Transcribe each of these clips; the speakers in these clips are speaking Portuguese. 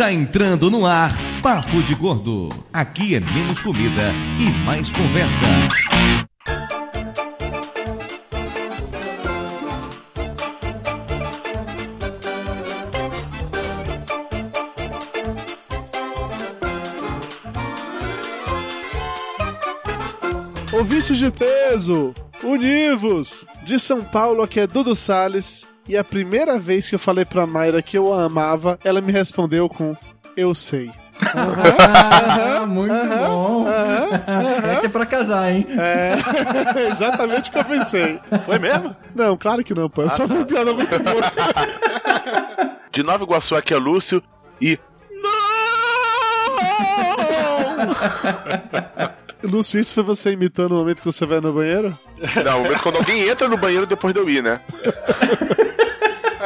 Está entrando no ar Papo de Gordo. Aqui é menos comida e mais conversa. Ouvintes de peso, univos! De São Paulo, aqui é Dudu Salles. E a primeira vez que eu falei pra Mayra que eu a amava, ela me respondeu com Eu sei. Ah, muito bom. Essa é pra casar, hein? É, exatamente o que eu pensei. Foi mesmo? Não, claro que não, pô. É só uma piada muito boa. De Nova Iguaçu aqui é Lúcio e. Lúcio, isso foi você imitando o momento que você vai no banheiro? Não, mas quando alguém entra no banheiro depois de eu ir, né?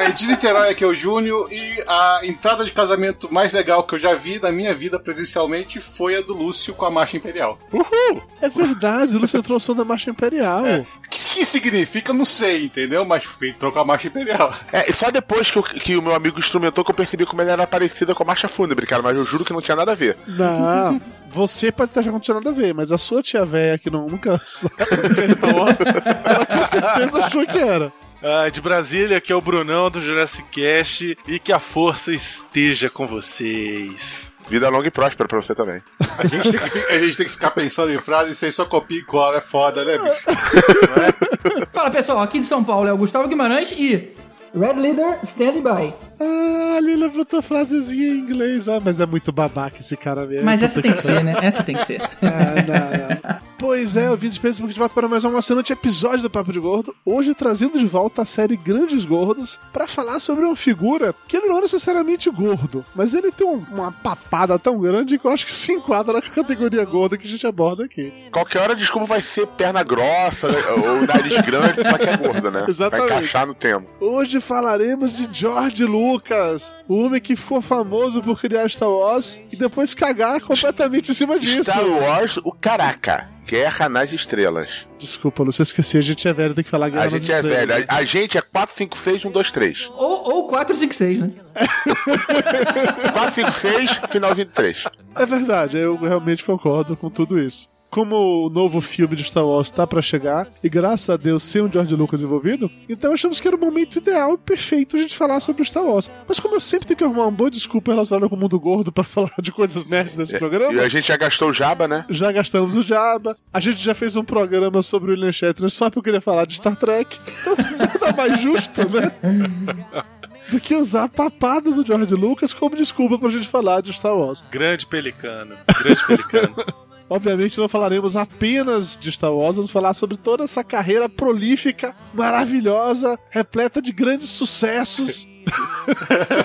Aí, de Niterói aqui é o Júnior e a entrada de casamento mais legal que eu já vi na minha vida presencialmente foi a do Lúcio com a Marcha Imperial. Uhul! É verdade, o Lúcio entrou o som da Marcha Imperial. É. O que, que significa, não sei, entendeu? Mas entrou com a Marcha Imperial. É, e só depois que, eu- que o meu amigo instrumentou que eu percebi como ela era parecida com a marcha fúnebre, cara, mas eu juro que não tinha nada a ver. Não, você pode estar achando que não tinha nada a ver, mas a sua tia véia que não, nunca sabe Wars, ela com certeza achou que era. Ah, de Brasília, que é o Brunão do Jurassic Cast e que a força esteja com vocês. Vida longa e próspera pra você também. A gente tem que, a gente tem que ficar pensando em frases e você só copia e cola, é foda, né, bicho? Fala pessoal, aqui de São Paulo é o Gustavo Guimarães e. Red Leader, stand by. Ah, ali levantou a frasezinha em inglês. Ah, mas é muito babaca esse cara mesmo. Mas essa tem que ser, né? Essa tem que ser. Ah, não, não. Pois é, ouvintes, pensa de volta para mais um emocionante episódio do Papo de Gordo. Hoje trazendo de volta a série Grandes Gordos para falar sobre uma figura que ele não é necessariamente gordo, mas ele tem um- uma papada tão grande que eu acho que se enquadra na categoria gorda que a gente aborda aqui. Qualquer hora a desculpa vai ser perna grossa né, ou nariz grande, só que é gordo, né? Exatamente. Vai encaixar no tema. Hoje falaremos de George Lucas, o homem que ficou famoso por criar Star Wars e depois cagar completamente em cima disso. Star Wars, o caraca. Guerra nas Estrelas. Desculpa, Lúcio, eu esqueci, a gente é velho, tem que falar Guerra A nas gente é Estrelas. velho. A, a gente é 4, 5, 6, 1, 2, 3. Ou, ou 456, né? 4, 5, 6, finalzinho do 3. É verdade, eu realmente concordo com tudo isso. Como o novo filme de Star Wars tá pra chegar, e graças a Deus sem o George Lucas envolvido, então achamos que era o momento ideal e perfeito a gente falar sobre Star Wars. Mas como eu sempre tenho que arrumar uma boa desculpa relacionada com o mundo gordo pra falar de coisas nerds nesse E programa, a gente já gastou o jaba, né? já gastamos o Jabba, a gente já fez um programa sobre o William Shatner só porque eu queria falar de Star Trek, então nada mais justo, né? Do que usar a papada do George Lucas como desculpa pra gente falar de Star Wars. Grande pelicano. Grande pelicano. Obviamente não falaremos apenas de Star Wars, vamos falar sobre toda essa carreira prolífica, maravilhosa, repleta de grandes sucessos.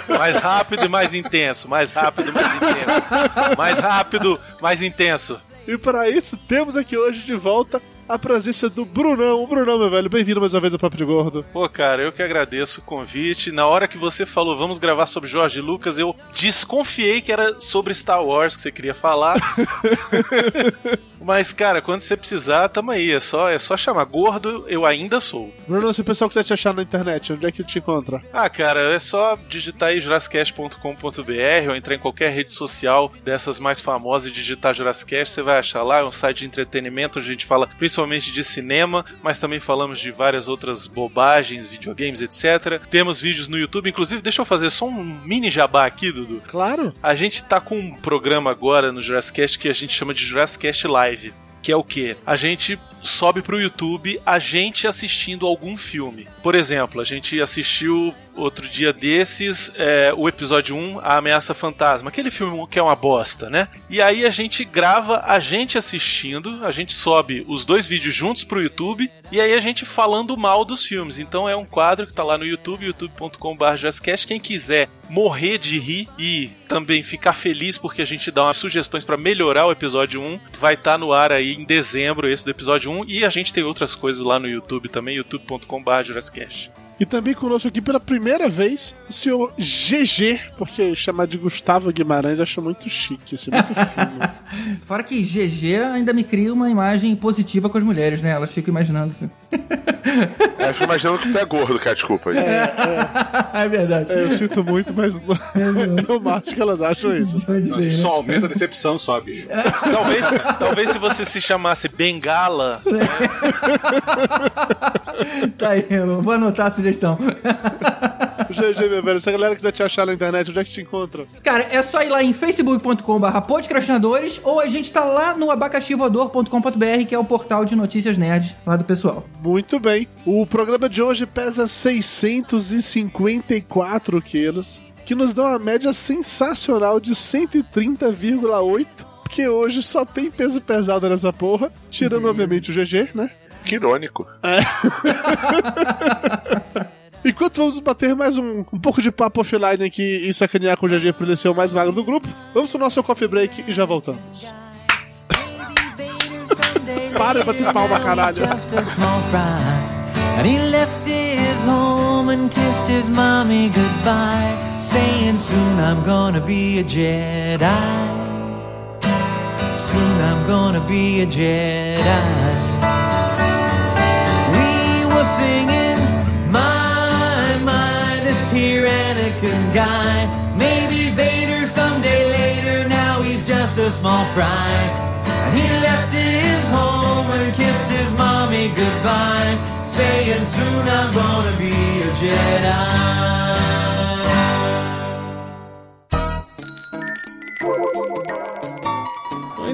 Mais rápido e mais intenso. Mais rápido, mais intenso. Mais rápido, mais intenso. E para isso temos aqui hoje de volta a presença do Brunão. O Brunão, meu velho, bem-vindo mais uma vez ao Papo de Gordo. Pô, cara, eu que agradeço o convite. Na hora que você falou, vamos gravar sobre Jorge Lucas, eu desconfiei que era sobre Star Wars que você queria falar. Mas, cara, quando você precisar, tamo aí. É só, é só chamar. Gordo, eu ainda sou. Brunão, se o pessoal quiser te achar na internet, onde é que te encontra? Ah, cara, é só digitar aí jurassicast.com.br ou entrar em qualquer rede social dessas mais famosas e digitar Jurassicast, você vai achar lá, é um site de entretenimento, onde a gente fala principalmente de cinema, mas também falamos de várias outras bobagens, videogames, etc. Temos vídeos no YouTube, inclusive, deixa eu fazer só um mini jabá aqui, Dudu. Claro. A gente tá com um programa agora no Jurassicast que a gente chama de Jurassicast Live. Que é o que? A gente sobe pro YouTube a gente assistindo algum filme. Por exemplo, a gente assistiu outro dia desses é, o episódio 1, A Ameaça Fantasma, aquele filme que é uma bosta, né? E aí a gente grava a gente assistindo, a gente sobe os dois vídeos juntos pro YouTube e aí a gente falando mal dos filmes. Então é um quadro que tá lá no YouTube, youtube.com.br. Quem quiser morrer de rir e também ficar feliz porque a gente dá umas sugestões para melhorar o episódio 1, vai estar no ar aí em dezembro esse do episódio 1 e a gente tem outras coisas lá no YouTube também, youtube.com.br. E também conosco aqui pela primeira vez o senhor GG, porque chamar de Gustavo Guimarães acho muito chique, assim, muito fino. Fora que GG ainda me cria uma imagem positiva com as mulheres, né? Elas ficam imaginando. É, eu fico imaginando que tu é gordo, cara, desculpa aí. É, verdade. É, eu sinto muito, mas é o máximo que elas acham isso. Pode ver, né? Só aumenta a decepção só, bicho. Talvez, talvez se você se chamasse Bengala, Tá aí, eu vou anotar sugestão. GG, meu velho, se a galera quiser te achar na internet, onde é que te encontra? Cara, é só ir lá em facebook.com.br podcastinadores ou a gente tá lá no abacaxivoador.com.br, que é o portal de notícias nerds lá do pessoal. Muito bem. O programa de hoje pesa 654 quilos, que nos dá uma média sensacional de 130,8, porque hoje só tem peso pesado nessa porra, tirando obviamente o GG, né? Que irônico. Enquanto vamos bater mais um, um pouco de papo offline aqui e sacanear com o GG por ele ser o mais magro do grupo, vamos pro nosso coffee break e já voltamos. Para de bater palma, caralho. And he left his home and kissed his mommy goodbye, saying, Soon I'm gonna be a Jedi. Soon I'm gonna be a Jedi. Anakin guy. Maybe Vader someday later, now he's just a small fry. And he left his home and kissed his mommy goodbye, saying, Soon I'm gonna be a Jedi.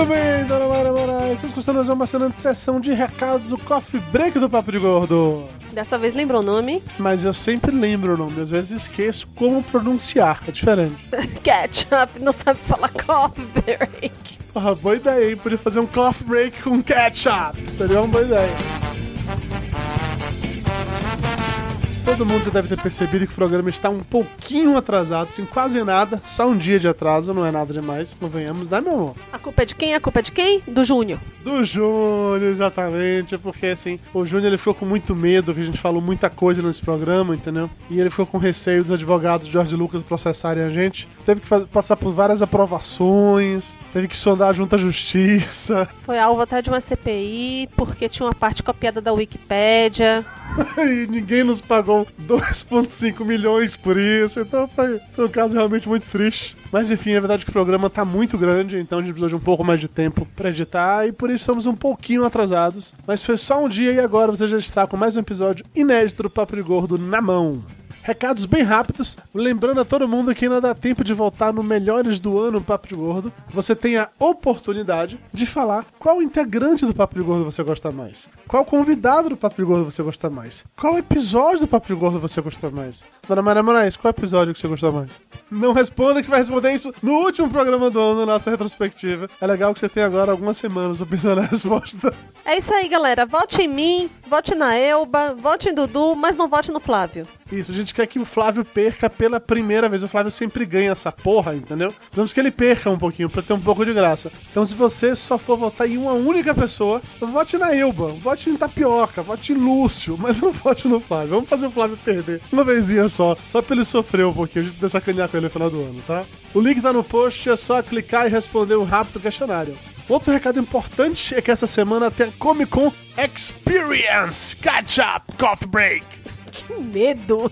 Muito bem, dona Mara Moraes. Vocês gostando de uma emocionante sessão de recados, o coffee break do Papo de Gordo. Dessa vez lembrou o nome? Mas eu sempre lembro o nome, às vezes esqueço como pronunciar, é diferente. Ketchup, não sabe falar coffee break. Ah, boa ideia, hein? Podia fazer um coffee break com ketchup. Seria uma boa ideia. Todo mundo já deve ter percebido que o programa está um pouquinho atrasado, assim, quase nada. Só um dia de atraso, não é nada demais. Convenhamos, né, meu amor? A culpa é de quem? A culpa é de quem? Do Júnior. Do Júnior, exatamente. Porque, assim, o Júnior ele ficou com muito medo, que a gente falou muita coisa nesse programa, entendeu? E ele ficou com receio dos advogados de George Lucas processarem a gente. Teve que faz- passar por várias aprovações, teve que sondar junto à justiça. Foi alvo até de uma CPI, porque tinha uma parte copiada da Wikipédia. e ninguém nos pagou 2,5 milhões por isso. Então foi, foi um caso realmente muito triste. Mas enfim, é verdade que o programa tá muito grande, então a gente precisa de um pouco mais de tempo pra editar e por isso estamos um pouquinho atrasados. Mas foi só um dia e agora você já está com mais um episódio inédito do Papo de Gordo na mão. Recados bem rápidos, lembrando a todo mundo que ainda dá tempo de voltar no Melhores do Ano Papo de Gordo. Você tem a oportunidade de falar qual integrante do Papo de Gordo você gosta mais. Qual convidado do Papo de Gordo você gosta mais. Qual episódio do Papo de Gordo você gosta mais. Dona Maria Moraes, qual episódio que você gostou mais? Não responda que você vai responder isso no último programa do ano, na nossa retrospectiva. É legal que você tem agora algumas semanas pra pensar na resposta. É isso aí, galera. Vote em mim, vote na Elba, vote em Dudu, mas não vote no Flávio. Isso, a gente quer que o Flávio perca pela primeira vez. O Flávio sempre ganha essa porra, entendeu? Vamos que ele perca um pouquinho, pra ter um pouco de graça. Então, se você só for votar em uma única pessoa, vote na Elba, vote em Tapioca, vote em Lúcio, mas não vote no Flávio. Vamos fazer o Flávio perder uma vezinha só, só pra ele sofrer um pouquinho, a gente poder sacanear com ele no final do ano, tá? O link tá no post, é só clicar e responder um rápido questionário. Outro recado importante é que essa semana tem a Comic Con Experience Catch Up Coffee Break. Que medo.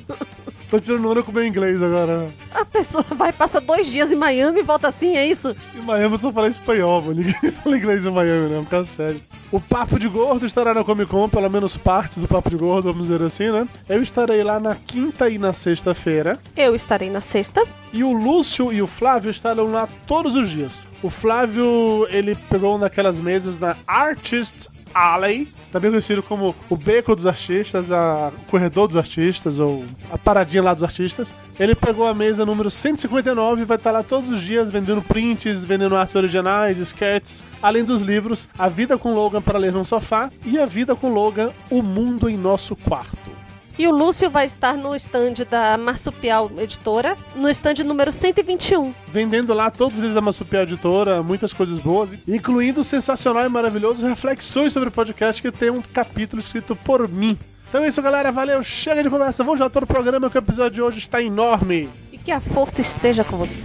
Tô tirando onda com o meu inglês agora. A pessoa vai passar dois dias em Miami e volta assim, é isso? Em Miami eu só falo espanhol, mano. Ninguém fala inglês em Miami, né? Caso sério. O Papo de Gordo estará na Comic Con, pelo menos parte do Papo de Gordo, vamos dizer assim, né? Eu estarei lá na quinta e na sexta-feira. Eu estarei na sexta. E o Lúcio e o Flávio estarão lá todos os dias. O Flávio, ele pegou uma daquelas mesas na Artist Alley, também conhecido como o Beco dos Artistas, a o Corredor dos Artistas, ou a paradinha lá dos artistas. Ele pegou a mesa número 159 e vai estar lá todos os dias vendendo prints, vendendo artes originais, sketches, além dos livros A Vida com Logan para ler no sofá e A Vida com Logan, O Mundo em Nosso Quarto. E o Lúcio vai estar no stand da Marsupial Editora, no stand número 121. vendendo lá todos os livros da Massupial Editora, muitas coisas boas, incluindo o sensacional e maravilhoso Reflexões sobre o Podcast, que tem um capítulo escrito por mim. Então é isso, galera. Valeu. Chega de conversa. Vamos já todo o programa, que o episódio de hoje está enorme. E que a força esteja com você.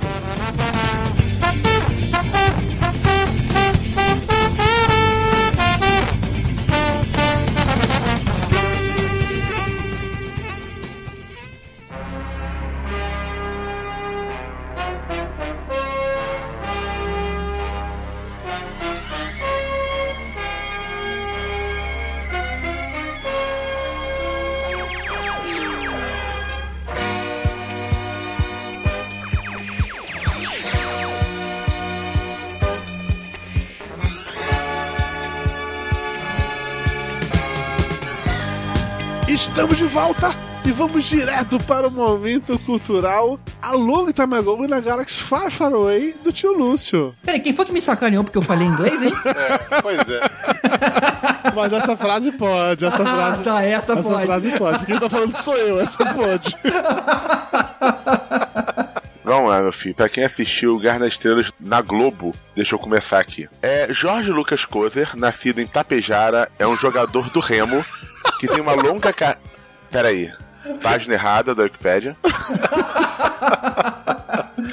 Estamos de volta e vamos direto para o momento cultural A Long Time Ago na Galaxy Far Far Away do tio Lúcio. Peraí, quem foi que me sacaneou porque eu falei inglês, hein? É, pois é. Mas essa frase pode, essa Ah, frase. tá, essa pode. frase pode. Quem tá falando sou eu, essa pode. Vamos lá, meu filho. Pra quem assistiu Guerra nas Estrelas na Globo, deixa eu começar aqui. É, Jorge Lucas Kozer, nascido em Tapejara, é um jogador do Remo que tem uma longa ca... Peraí. Página errada da Wikipédia.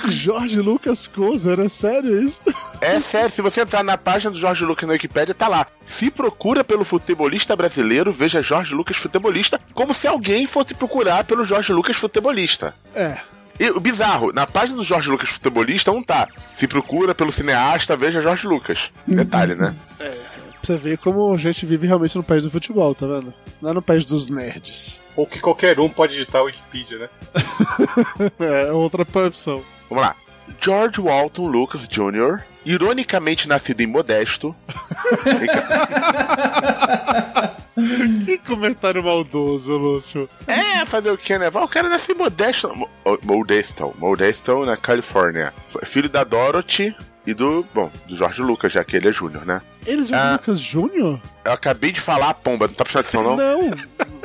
Jorge Lucas Kozer, é sério isso? É sério, se você entrar na página do Jorge Lucas na Wikipédia, tá lá. Se procura pelo futebolista brasileiro, veja Jorge Lucas futebolista, como se alguém fosse procurar pelo Jorge Lucas futebolista. É. E o bizarro, na página do Jorge Lucas futebolista não tá. Se procura pelo cineasta, veja Jorge Lucas. Detalhe, né? Pra você ver como a gente vive realmente no país do futebol, tá vendo? Não é no país dos nerds. Ou que qualquer um pode editar o Wikipedia, né? É outra opção. Vamos lá. George Walton Lucas Jr., ironicamente nascido em Modesto. Que comentário maldoso, Lúcio. é, fazer o que, né? O cara nasceu em Modesto. Mo- Modesto. Modesto, na Califórnia. Filho da Dorothy e do, bom, do Jorge Lucas, já que ele é júnior, né? Ele é Jorge Ah. Lucas Júnior? Eu acabei de falar, pomba, não tá prestando atenção, não? Não.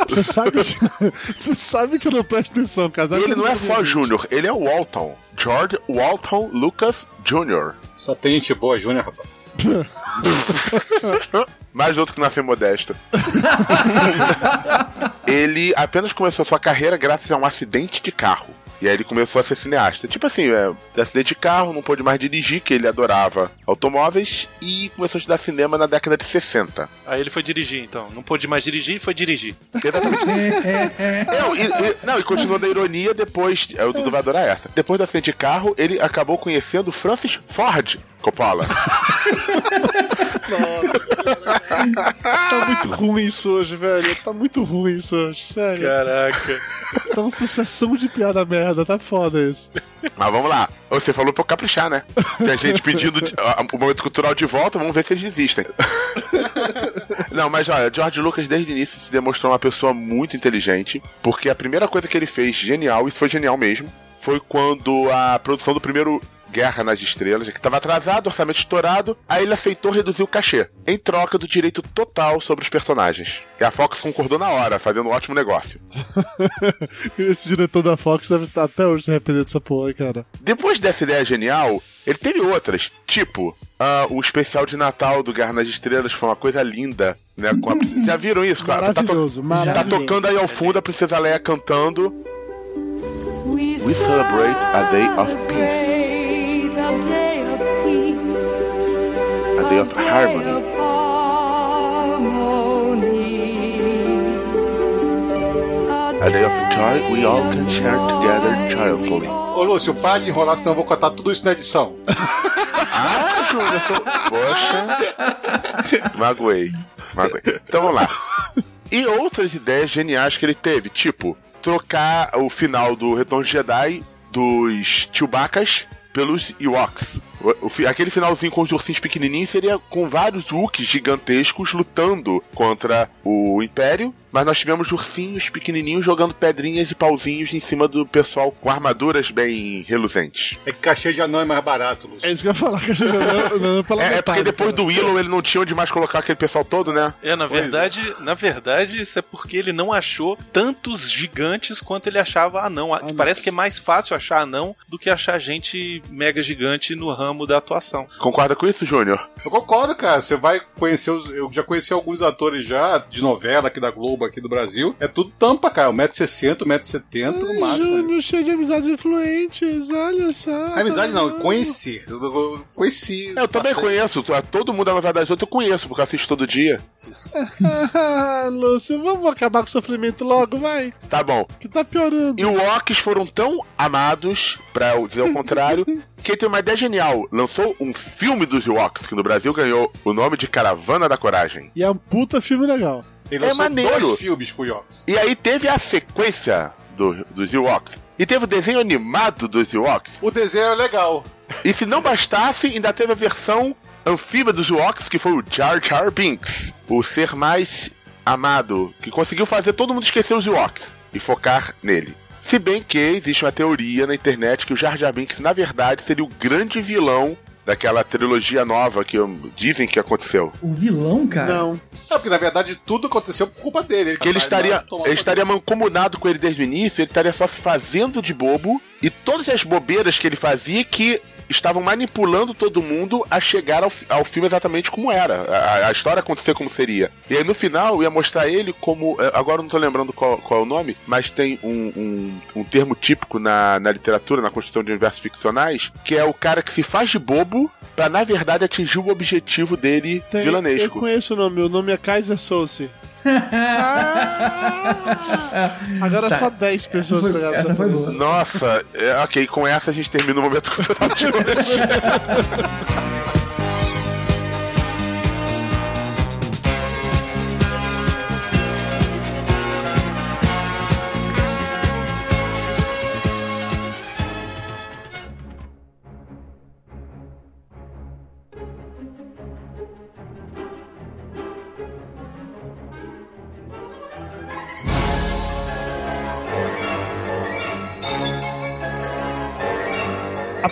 Você sabe que, você sabe que eu não presto atenção, casal. Ele não é só Júnior, ele é o Walton. George Walton Lucas Jr. Só tem gente boa, Júnior, rapaz. Mais outro que nasceu modesto. ele apenas começou sua carreira graças a um acidente de carro. E aí ele começou a ser cineasta. Tipo assim, é, de acidente de carro, não pôde mais dirigir, que ele adorava automóveis, e começou a estudar cinema na década de 60. Aí ele foi dirigir, então. Não pôde mais dirigir, foi dirigir. Exatamente. não, e, e- não, e continuou da ironia depois. é, O Dudu vai adorar essa. Depois do acidente de carro, ele acabou conhecendo Francis Ford Coppola. Tá muito ruim isso hoje, velho. Tá muito ruim isso hoje, sério. Caraca. Tá uma sucessão de piada merda, tá foda isso. Mas vamos lá. Você falou pra eu caprichar, né? Tem a gente pedindo o momento cultural de volta, vamos ver se eles desistem. Não, mas olha, George Lucas desde o início se demonstrou uma pessoa muito inteligente, porque a primeira coisa que ele fez genial, isso foi genial mesmo, foi quando a produção do primeiro Guerra nas Estrelas, que estava atrasado, orçamento estourado, aí ele aceitou reduzir o cachê, em troca do direito total sobre os personagens. E a Fox concordou na hora, fazendo um ótimo negócio. Esse diretor da Fox deve estar até hoje se arrependendo dessa porra, cara. Depois dessa ideia genial, ele teve outras, tipo ah, o especial de Natal do Guerra nas Estrelas foi uma coisa linda, né? a- Já viram isso? cara? Tá, to- Maravilhoso, tá maravilhoso. tocando aí ao fundo a Princesa Leia cantando We celebrate a day of peace, a day of harmony. A day of joy we all can share together joyfully. Ô, Lúcio, para de enrolar, senão eu vou cortar tudo isso na edição. Ah, eu sou... Poxa. Magoei. Magoei. Então vamos lá. E outras ideias geniais que ele teve, tipo, trocar o final do Retorno de Jedi dos Chewbaccas pelos Ewoks. O- o aquele finalzinho com os ursinhos pequenininhos seria com vários Wookies gigantescos lutando contra o Império, mas nós tivemos ursinhos pequenininhos jogando pedrinhas e pauzinhos em cima do pessoal com armaduras bem reluzentes. É que cachê de anão é mais barato, Lúcio. É isso que eu ia falar, que eu já não, não, pela É, é metade, porque depois cara. do Willow ele não tinha onde mais colocar aquele pessoal todo, né? É, na é. verdade, na verdade, isso é porque ele não achou tantos gigantes quanto ele achava anão. Ah, Que Parece que é mais fácil achar anão do que achar gente mega gigante no ramo da atuação. Concorda com isso, Júnior? Eu concordo, cara. Você vai conhecer os. Eu já conheci alguns atores já de novela aqui da Globo, aqui do Brasil. É tudo tampa, cara. 1,60m, 1,70m no máximo. Júnior, cheio de amizades influentes, olha só. Amizade não, conhecer. Eu, eu- eu conheci. Eu também passei- conheço. Todo mundo da novela das outras eu conheço, porque eu assisto todo dia. Ah, Lúcio, vamos acabar com o sofrimento logo, vai. Tá bom. Que tá piorando. E os Walks foram tão amados, pra eu dizer o contrário, que ele tem uma ideia genial. Lançou um filme dos Walks, que no Brasil ganhou o nome de Caravana da Coragem. E é um puta filme legal. Ele É lançou maneiro. dois filmes com o Yox. E aí teve a sequência do, dos Ewoks. E teve o desenho animado dos Ewoks. O desenho é legal. E se não bastasse, ainda teve a versão anfíbia dos Ewoks, que foi o Jar Jar Binks. O ser mais amado, que conseguiu fazer todo mundo esquecer os Ewoks e focar nele. Se bem que existe uma teoria na internet que o Jar Jar Binks, na verdade, seria o grande vilão daquela trilogia nova que dizem que aconteceu. O vilão, cara? Não. É, porque na verdade tudo aconteceu por culpa dele. Que ele estaria, tá- ele poder. estaria mancomunado com ele desde o início, ele estaria só se fazendo de bobo, e todas as bobeiras que ele fazia que estavam manipulando todo mundo a chegar ao, ao filme exatamente como era, a, a história acontecer como seria. E aí no final ia mostrar ele como, eh, agora eu não tô lembrando qual, qual é o nome, mas tem um, um, um termo típico na, na literatura, na construção de universos ficcionais, que é o cara que se faz de bobo pra na verdade atingir o objetivo dele Tem, eu vilanesco. conheço o nome, o nome é Kaiser Souce. Agora Tá. só 10 pessoas Essa foi- pegaram essa foi boa. Nossa, é, ok, com essa a gente termina o momento cultural de hoje.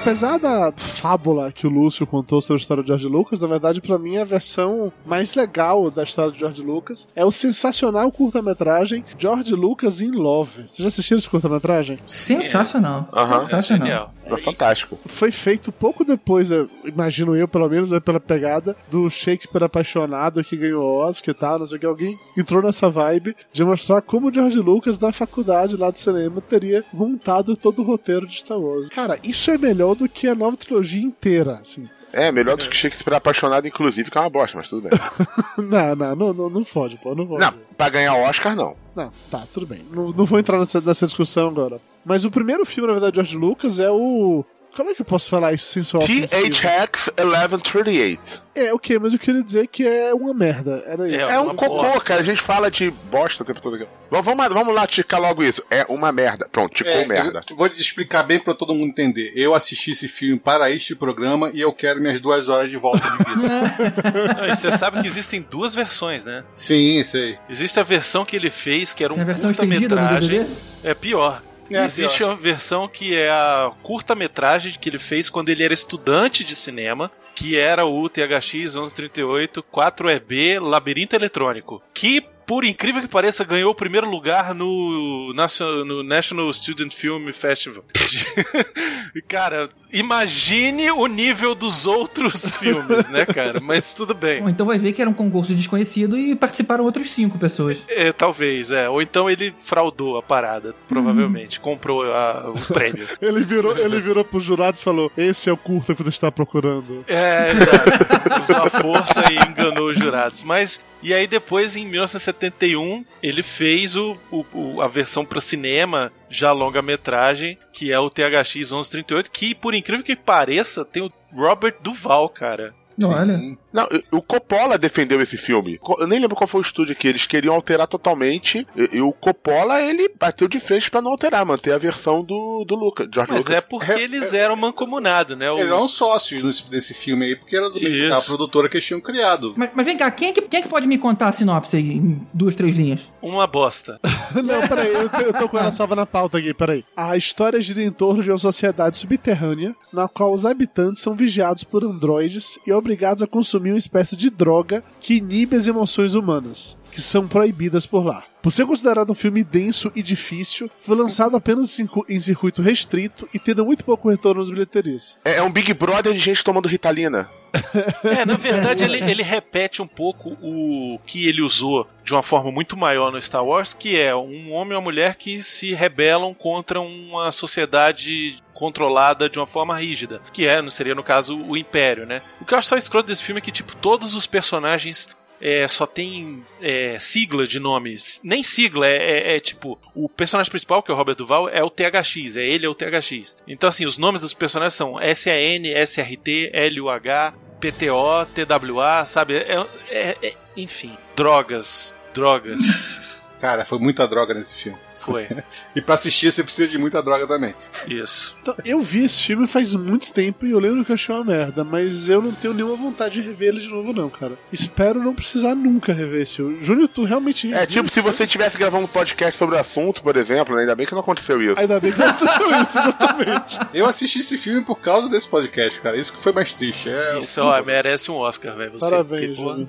Apesar da fábula que o Lúcio contou sobre a história de George Lucas, na verdade, pra mim, a versão mais legal da história de George Lucas é o sensacional curta-metragem George Lucas in Love. Vocês já assistiram esse curta-metragem? Sensacional. Aham. Sensacional. É fantástico. Foi feito pouco depois, imagino eu, pelo menos, né, pela pegada do Shakespeare apaixonado que ganhou Oscar e tal, não sei o que. Alguém entrou nessa vibe de mostrar como o George Lucas, da faculdade lá de cinema, teria montado todo o roteiro de Star Wars. Cara, isso é melhor do que a nova trilogia inteira, assim. É, melhor do que Shakespeare apaixonado, inclusive, que é uma bosta, mas tudo bem. não, não, não, não, não fode, pô, não fode. Não, pra ganhar Oscar, não. Não, tá, tudo bem. Não, não vou entrar nessa, nessa discussão agora. Mas o primeiro filme, na verdade, de George Lucas é o. Como é que eu posso falar isso sem soar? THX 1138. É, ok, mas eu queria dizer que é uma merda. Era isso. É, um cocô, cara. A gente fala de bosta o tempo todo aqui. Vamos, vamos, vamos lá ticar logo isso. É uma merda. Pronto, ticou É, merda. eu vou te explicar bem pra todo mundo entender. Eu assisti esse filme para este programa e eu quero minhas duas horas de volta de vida. E você sabe que existem duas versões, né? Sim, sei. Existe a versão que ele fez, que era um Tem a versão estendida no. DVD? É pior. É, Existe pior. uma versão que é a curta-metragem que ele fez quando ele era estudante de cinema, que era o THX 1138 4EB Labirinto Eletrônico, que por incrível que pareça, ganhou o primeiro lugar no, National- no National Student Film Festival. cara, imagine o nível dos outros filmes, né, cara? Mas tudo bem. Ou então vai ver que era um concurso desconhecido e participaram outros cinco pessoas. É, talvez, é. Ou então ele fraudou a parada, provavelmente. Comprou a- o prêmio. Ele virou, ele virou pros jurados e falou: Esse é o curta que você está procurando. É, exato. Usou a força e enganou os jurados. Mas E aí depois, em 1971, ele fez o, o- o- a versão para cinema, já longa-metragem, que é o THX 1138, que, por incrível que pareça, tem o Robert Duval, cara. Olha. Não, o Coppola defendeu esse filme. Eu nem lembro qual foi o estúdio que eles queriam alterar totalmente. E, e o Coppola, ele bateu de frente pra não alterar, manter a versão do, do Lucas. George Mas Lucas. é porque eles eram mancomunados, né? O- Eles eram sócios nesse, desse filme aí, porque era do mesmo da produtora que eles tinham criado. Mas, mas vem cá, quem é, que, quem é que pode me contar a sinopse aí em duas, três linhas? Uma bosta. Não, peraí, eu, tô- eu tô com ela salva na pauta aqui, peraí. A história gira em torno de uma sociedade subterrânea, na qual os habitantes são vigiados por androides e obrigados a consumir uma espécie de droga que inibe as emoções humanas, que são proibidas por lá. Por ser considerado um filme denso e difícil, foi lançado apenas em circuito restrito e tendo muito pouco retorno nas bilheterias. É, é um Big Brother de gente tomando Ritalina. É, na verdade, ele, ele repete um pouco o que ele usou de uma forma muito maior no Star Wars, que é um homem e uma mulher que se rebelam contra uma sociedade controlada de uma forma rígida, que é, não seria no caso o Império, né? O que eu acho só escroto desse filme é que tipo todos os personagens é, só tem é, sigla de nomes. Nem sigla, é, é- é tipo, o personagem principal, que é o Robert Duval, é o THX, é ele é o THX. Então, assim, os nomes dos personagens são SAN, SRT, LUH, PTO, TWA, sabe? É, é- é- enfim, drogas, drogas. Cara, foi muita droga nesse filme. Foi. E pra assistir você precisa de muita droga também. Isso. Então, eu vi esse filme faz muito tempo e eu lembro que eu achei uma merda, mas eu não tenho nenhuma vontade de rever ele de novo, não, cara. Espero não precisar nunca rever esse filme. Júnior, tu realmente. É tipo se você tivesse gravando um podcast sobre o assunto, por exemplo, né? ainda bem que não aconteceu isso. Ainda bem que aconteceu isso, exatamente. Eu assisti esse filme por causa desse podcast, cara. Isso que foi mais triste. É, Isso, ó, merece um Oscar, velho. Você, Parabéns, Júnior.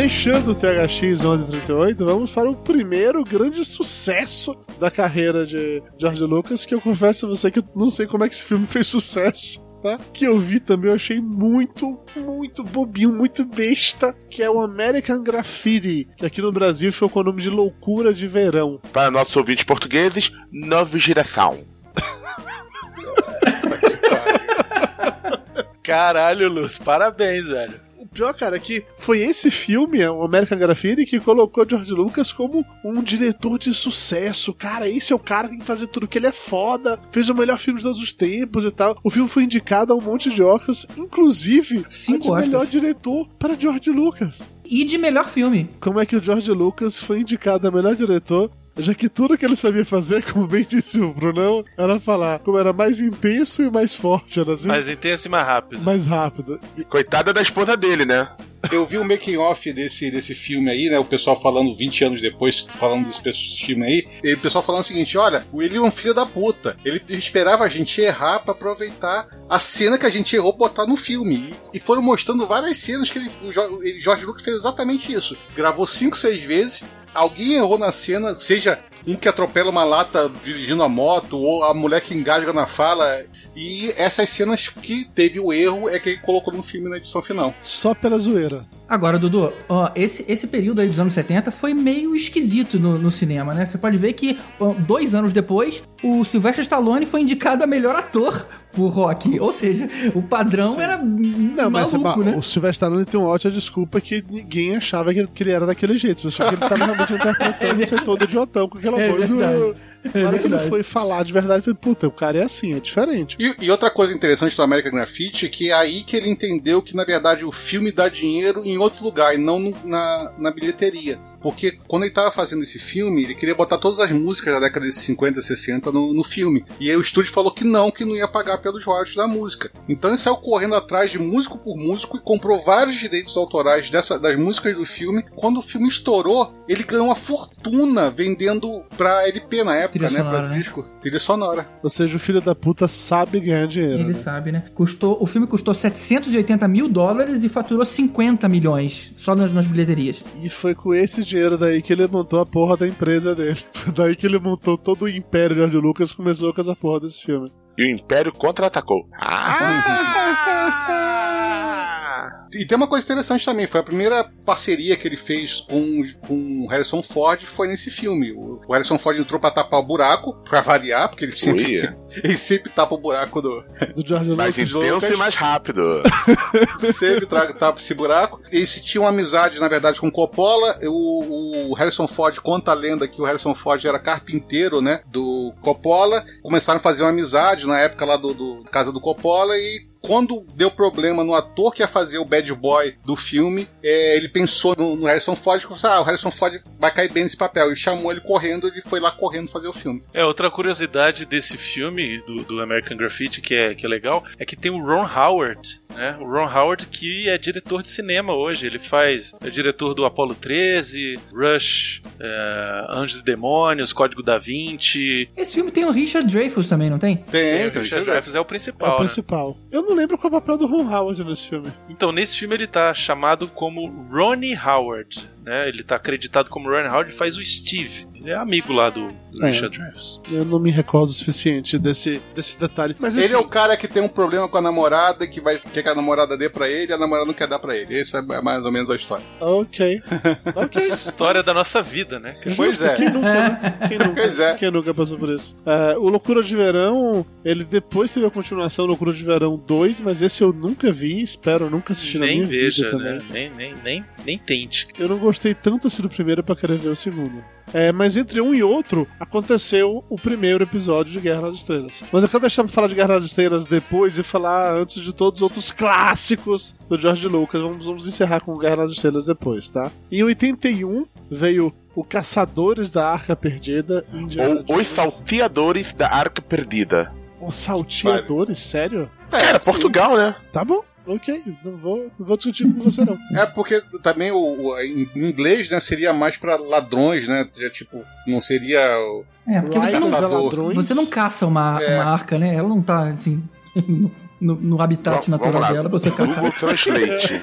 Deixando o THX 1138, vamos para o primeiro grande sucesso da carreira de George Lucas, que eu confesso a você que eu não sei como é que esse filme fez sucesso. Tá? Que eu vi também, eu achei muito, muito bobinho, muito besta, que é o American Graffiti, que aqui no Brasil foi com o nome de Loucura de Verão. Para nossos ouvintes portugueses, nova geração. Caralho, Luz, parabéns, velho. Pior, cara, é que foi esse filme, o American Graffiti, que colocou George Lucas como um diretor de sucesso. Cara, esse é o cara que tem que fazer tudo, que ele é foda, fez o melhor filme de todos os tempos e tal. O filme foi indicado a um monte de Oscars, inclusive Cinco de melhor diretor para George Lucas. E de melhor filme. Como é que o George Lucas foi indicado a melhor diretor? Já que tudo que ele sabia fazer, como bem disse o Brunão, era falar como era mais intenso e mais forte, era assim, Mais intenso e mais rápido. mais rápido. E- Coitada da esposa dele, né? Eu vi o making off desse, desse filme aí, né? O pessoal falando 20 anos depois, falando desse filme aí, e o pessoal falando o seguinte: olha, o William é um filho da puta. Ele esperava a gente errar pra aproveitar a cena que a gente errou botar no filme. E, e foram mostrando várias cenas que ele, o Jo- ele- Jorge Lucas fez exatamente isso. Gravou 5, 6 vezes. Alguém errou na cena, seja um que atropela uma lata dirigindo a moto, ou a mulher que engasga na fala. E essas cenas que teve o erro é que ele colocou no filme na edição final. Só pela zoeira. Agora, Dudu, ó, esse, esse período aí dos anos 70 foi meio esquisito no, no cinema, né? Você pode ver que ó, dois anos depois, o Sylvester Stallone foi indicado a melhor ator por Rock. Ou seja, o padrão era Não, mas maluco, eba, né? o Sylvester Stallone tem uma ótima desculpa que ninguém achava que ele, que ele era daquele jeito. Só que ele tava realmente interpretando ser todo idiotão com aquela É voz. verdade. Na hora que ele verdade. foi falar de verdade, eu falei, puta, o cara é assim, é diferente. E, e outra coisa interessante do American Graffiti é que é aí que ele entendeu que, na verdade, o filme dá dinheiro em outro lugar e não na, na bilheteria. Porque quando ele estava fazendo esse filme, ele queria botar todas as músicas da década de 50, 60 no, no filme. E aí o estúdio falou que não, que não ia pagar pelos royalties da música. Então ele saiu correndo atrás de músico por músico e comprou vários direitos autorais dessa, das músicas do filme. Quando o filme estourou, ele ganhou uma fortuna vendendo pra LP na época, Trilha né? sonora, pra né? disco. Trilha sonora. Ou seja, o filho da puta sabe ganhar dinheiro. Ele né? sabe, né? Custou, o filme custou 780 mil dólares e faturou 50 milhões só nas, nas bilheterias. E foi com esse dinheiro daí que ele montou a porra da empresa dele. Daí que ele montou todo o império de George Lucas começou com essa porra desse filme. E o Império contra-atacou. Ah! E tem uma coisa interessante também, foi a primeira parceria que ele fez com, com o Harrison Ford foi nesse filme. O, o Harrison Ford entrou pra tapar o buraco, pra variar, porque ele sempre, ele sempre tapa o buraco do, Do George Mais Lucas. intenso e mais rápido. sempre traga tapa esse buraco. Eles tinham uma amizade, na verdade, com o Coppola. O, o Harrison Ford conta a lenda que o Harrison Ford era carpinteiro, né? Do Coppola. Começaram a fazer uma amizade na época lá do, do casa do Coppola e quando deu problema no ator que ia fazer o bad boy do filme, é, ele pensou no, no Harrison Ford e falou assim: ah, o Harrison Ford vai cair bem nesse papel. E chamou ele correndo, ele foi lá correndo fazer o filme. É, outra curiosidade desse filme, do, do American Graffiti, que é, que é legal, é que tem o Ron Howard, né? O Ron Howard, que é diretor de cinema hoje. Ele faz. É diretor do Apollo 13, Rush, é, Anjos e Demônios, Código da Vinci. Esse filme tem o Richard Dreyfuss também, não tem? Tem, É, tem, o Richard tem. Dreyfuss é o É o principal, né? principal. Eu não lembro qual é o papel do Ron Howard nesse filme. Então, nesse filme ele tá chamado como Ronnie Howard, né? Ele tá acreditado como Ronnie Howard e faz o Steve. Ele é amigo lá do, do É. Richard Dreyfuss. Eu não me recordo o suficiente desse, desse detalhe. Mas Ele assim, é o cara que tem um problema com a namorada, que vai quer que a namorada dê pra ele, e a namorada não quer dar pra ele. Essa é mais ou menos a história. Ok. Ok. História da nossa vida, né? cara? Pois é. Quem nunca, né? Quem nunca, Pois é. Quem nunca passou por isso? É, o Loucura de Verão, ele depois teve a continuação Loucura de Verão 2, mas esse eu nunca vi, espero nunca assistir na Nem minha veja, vida também. né? Nem, nem, nem, nem tente. Eu não gostei tanto assim do primeiro pra querer ver o segundo. É, mas entre um e outro, aconteceu o primeiro episódio de Guerra nas Estrelas. Mas eu quero deixar pra falar de Guerra nas Estrelas depois e falar antes de todos os outros clássicos do George Lucas. Vamos, vamos encerrar com Guerra nas Estrelas depois, tá? Em 81 veio o Caçadores da Arca Perdida, Indiana Ou Os. Salteadores da Arca Perdida. Os Salteadores? Sério? Era sim. Portugal, né? Tá bom. Ok, não vou, não vou discutir com você não. É porque também o, o- em inglês, né, seria mais pra ladrões, né? Já, tipo, não seria. o- É, porque você não, ladrões. você não caça uma, É. uma arca, né? Ela não tá, assim, no, no- habitat natural dela pra você caçar. Google Translate.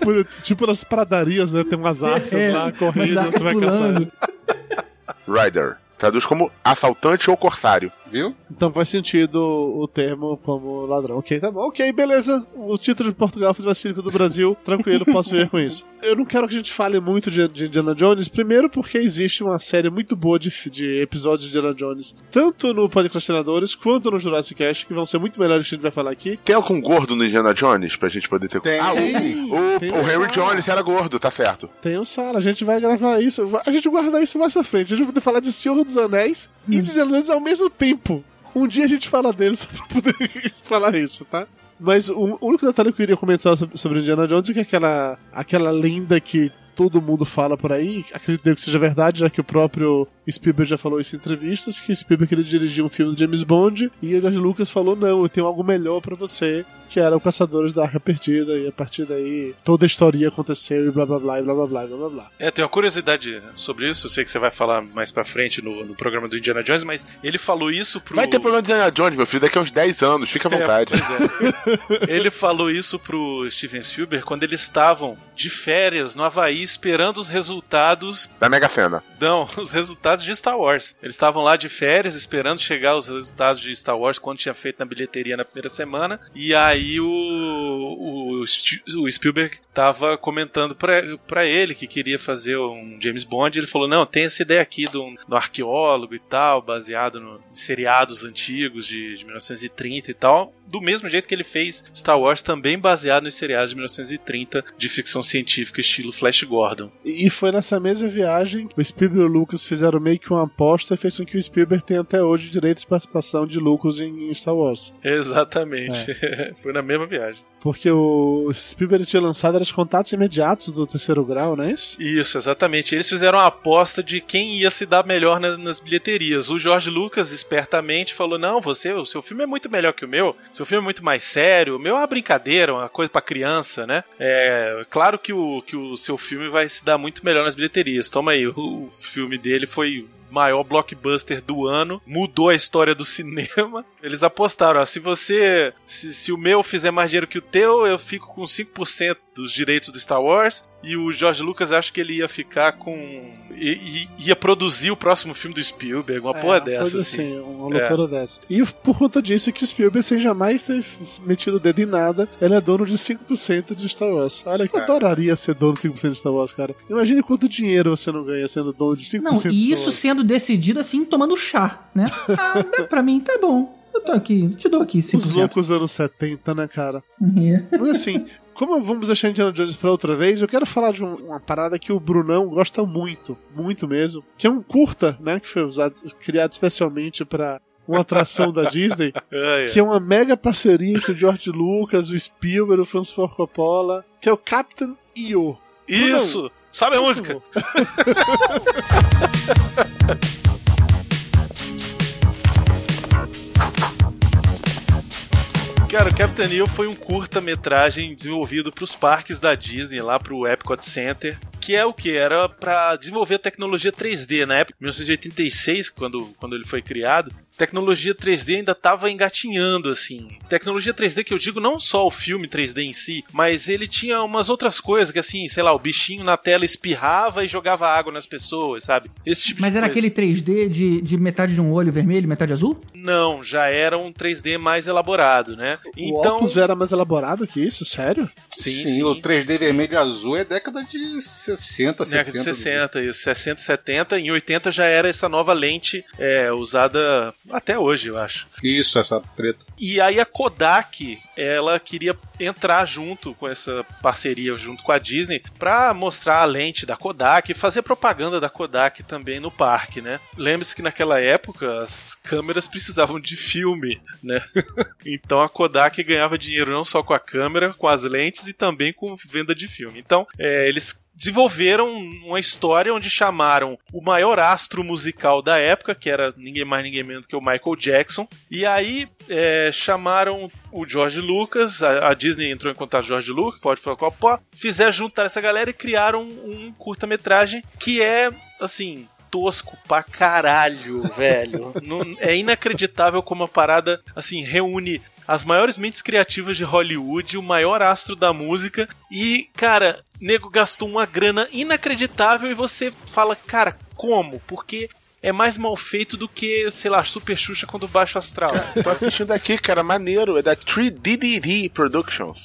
Por- Tipo nas pradarias, né? Tem umas arcas É, lá correndo, você vai pulando. caçar. Rider. Traduz como assaltante ou corsário. Viu? Então faz sentido o termo como ladrão. Ok, tá bom. Ok, beleza. O título de Portugal fez mais sentido o do Brasil. Tranquilo, posso ver com isso. Eu não quero que a gente fale muito de, de Indiana Jones. Primeiro, porque existe uma série muito boa de, de episódios de Indiana Jones, tanto no Podcastinadores quanto no Jurassic Cast, que vão ser muito melhores que a gente vai falar aqui. Tem algum gordo no Indiana Jones pra gente poder ter. Tem. Ah, o, o, Tem o Henry só. Jones era gordo, tá certo. Tem o Sara, a gente vai gravar isso. A gente guarda isso mais pra frente. A gente vai poder falar de Senhor dos Anéis e de Indiana Jones ao mesmo tempo. Um dia a gente fala dele só pra poder falar isso, tá? Mas o único detalhe que eu queria comentar sobre, Indiana Jones é que aquela, aquela lenda que todo mundo fala por aí, acredito que seja verdade, já que o próprio Spielberg já falou isso em entrevistas, que Spielberg queria dirigir um filme do James Bond, e o George Lucas falou, não, eu tenho algo melhor pra você, que era o Caçadores da Arca Perdida, e a partir daí toda a história aconteceu, e blá blá blá, e blá blá blá, blá blá blá. É, tem uma curiosidade sobre isso, eu sei que você vai falar mais pra frente no, no programa do Indiana Jones, mas ele falou isso pro. Vai ter problema de Indiana Jones, meu filho, daqui a uns 10 anos, fica à É, vontade. pois é. ele falou isso pro Steven Spielberg quando eles estavam de férias no Havaí esperando os resultados. Da Mega Sena. Não, os resultados de Star Wars. Eles estavam lá de férias esperando chegar os resultados de Star Wars quando tinha feito na bilheteria na primeira semana. E aí o, o, o Spielberg tava comentando pra ele que queria fazer um James Bond. Ele falou: Não, tem essa ideia aqui do, do arqueólogo e tal, baseado no, em seriados antigos de, de 1930 e tal. Do mesmo jeito que ele fez Star Wars, também baseado nos seriados de 1930 de ficção científica, estilo Flash Gordon. E foi nessa mesma viagem que o Spielberg e o Lucas fizeram meio que uma aposta e fez com que o Spielberg tenha até hoje direito de participação de lucros em Star Wars. Exatamente. Foi na mesma viagem. Porque o Spielberg tinha lançado os contatos imediatos do terceiro grau, não é isso? Isso, exatamente. Eles fizeram a aposta de quem ia se dar melhor nas, nas bilheterias. O George Lucas, espertamente, falou: Não, você, o seu filme é muito melhor que o meu. Seu filme é muito mais sério. O meu é uma brincadeira, uma coisa pra criança, né? É claro que o, que o seu filme vai se dar muito melhor nas bilheterias. Toma aí, o, o filme dele foi maior blockbuster do ano, mudou a história do cinema. Eles apostaram, ó, se você se, se o meu fizer mais dinheiro que o teu, eu fico com 5% dos direitos do Star Wars. E o George Lucas acho que ele ia ficar com. i- i- ia produzir o próximo filme do Spielberg, uma porra É, dessa. Coisa assim. assim, uma loucura dessa. E por conta disso que o Spielberg, sem jamais ter metido o dedo em nada, ele é dono de 5% de Star Wars. Olha, eu É. adoraria ser dono de 5% de Star Wars, cara. Imagine quanto dinheiro você não ganha sendo dono de 5% Não, de Star e isso Wars. sendo decidido assim, tomando chá, né? Ah, dá pra mim, tá bom. Eu tô aqui, te dou aqui 5%. Os loucos anos 70, né, cara? É. Mas assim, como vamos deixar Indiana Jones pra outra vez, eu quero falar de um- uma parada que o Brunão gosta muito, muito mesmo, que é um curta, né, que foi usado, criado especialmente pra uma atração da Disney, que é uma mega parceria entre o George Lucas, o Spielberg, o Francis Ford Coppola, que é o Captain EO. Isso! Sobe a música! Cara, o Captain EO foi um curta-metragem desenvolvido para os parques da Disney, lá pro Epcot Center, que é o que? Era para desenvolver a tecnologia 3D. Na época, 1986, quando, quando ele foi criado, tecnologia 3D ainda estava engatinhando, assim. Tecnologia 3D que eu digo não só o filme 3D em si, mas ele tinha umas outras coisas, que assim, sei lá, o bichinho na tela espirrava e jogava água nas pessoas, sabe? Esse tipo Mas de era coisa. aquele 3D de, de metade de um olho vermelho e metade azul? Não, já era um 3D mais elaborado, né? O Então, óculos já era mais elaborado que isso? Sério? sim, Sim, sim. o 3D vermelho e azul é década de 60, 70. Década de 60, isso, 60, 70. Em 80 já era essa nova lente é, usada até hoje, eu acho. Isso, essa preta. E aí a Kodak, ela queria entrar junto com essa parceria junto com a Disney pra mostrar a lente da Kodak e fazer propaganda da Kodak também no parque, né? Lembre-se que naquela época as câmeras precisavam de filme, né? então a Kodak ganhava dinheiro não só com a câmera, com as lentes e também com venda de filme. Então, é, eles desenvolveram uma história onde chamaram o maior astro musical da época, que era ninguém mais ninguém menos que o Michael Jackson, e aí é, chamaram o George Lucas, a, a Disney entrou em contato com o George Lucas, Ford falou Coppola, fizeram juntar essa galera e criaram um, um curta-metragem que é, assim, tosco pra caralho, velho. Não- é inacreditável como a parada, assim, reúne as maiores mentes criativas de Hollywood, o maior astro da música e, cara, nego gastou uma grana inacreditável e você fala, cara, como? Porque é mais mal feito do que, sei lá, Super Xuxa quando baixa astral. Tô assistindo aqui, cara, maneiro. É da 3DDD Productions.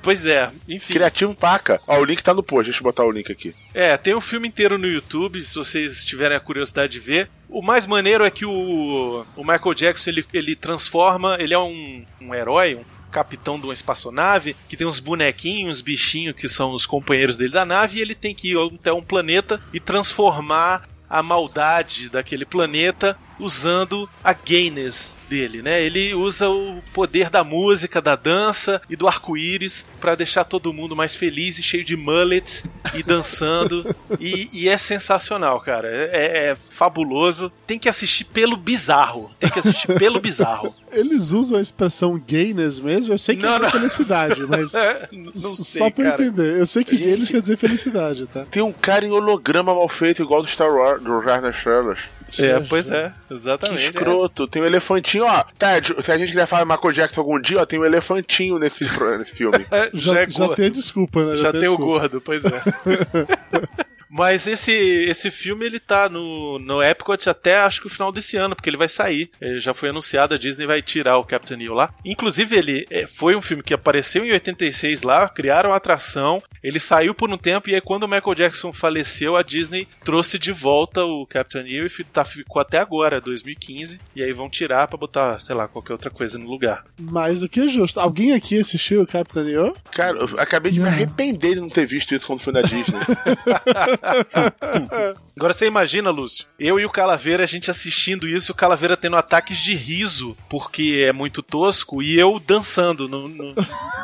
pois é, enfim. Criativo paca. Ó, o link tá no post, deixa eu botar o link aqui. É, tem o filme inteiro no YouTube, se vocês tiverem a curiosidade de ver. O mais maneiro é que o, o Michael Jackson ele, ele transforma, ele é um, um herói, um capitão de uma espaçonave, que tem uns bonequinhos, uns bichinhos que são os companheiros dele da nave, e ele tem que ir até um planeta e transformar a maldade daquele planeta usando a gayness dele, né? Ele usa o poder da música, da dança e do arco-íris para deixar todo mundo mais feliz e cheio de mullets e dançando. e, e é sensacional, cara. É, é fabuloso. Tem que assistir pelo bizarro. Tem que assistir pelo bizarro. Eles usam a expressão gayness mesmo? Eu sei que Não, quer dizer não. felicidade, mas É, só cara. entender. Eu sei que gayness quer dizer felicidade, tá? Tem um cara em holograma mal feito, igual do Star Wars, do Ragnar Strelas. É, pois é, Que exatamente. escroto. Tem um elefantinho, ó. Tá, se a gente quiser falar Michael Jackson algum dia, ó, tem um elefantinho nesse, nesse filme. É, Já, é já gordo. tem a desculpa, né? Já, tem, a o gordo, pois é. Mas esse, esse filme ele tá no, no Epcot até acho que o final desse ano, porque ele vai sair. Ele já foi anunciado, a Disney vai tirar o Captain EO lá. Inclusive, ele é, foi um filme que apareceu em 86 lá, criaram a atração, ele saiu por um tempo, e aí quando o Michael Jackson faleceu, a Disney trouxe de volta o Captain EO e tá, ficou até agora, 2015. E aí vão tirar pra botar, sei lá, qualquer outra coisa no lugar. Mais do que justo. Alguém aqui assistiu o Captain EO? Cara, eu acabei de me arrepender de não ter visto isso quando fui na Disney. Agora você imagina, Lúcio, eu e o Calaveira, a gente assistindo isso, e o Calaveira tendo ataques de riso, porque é muito tosco, e eu dançando no- no-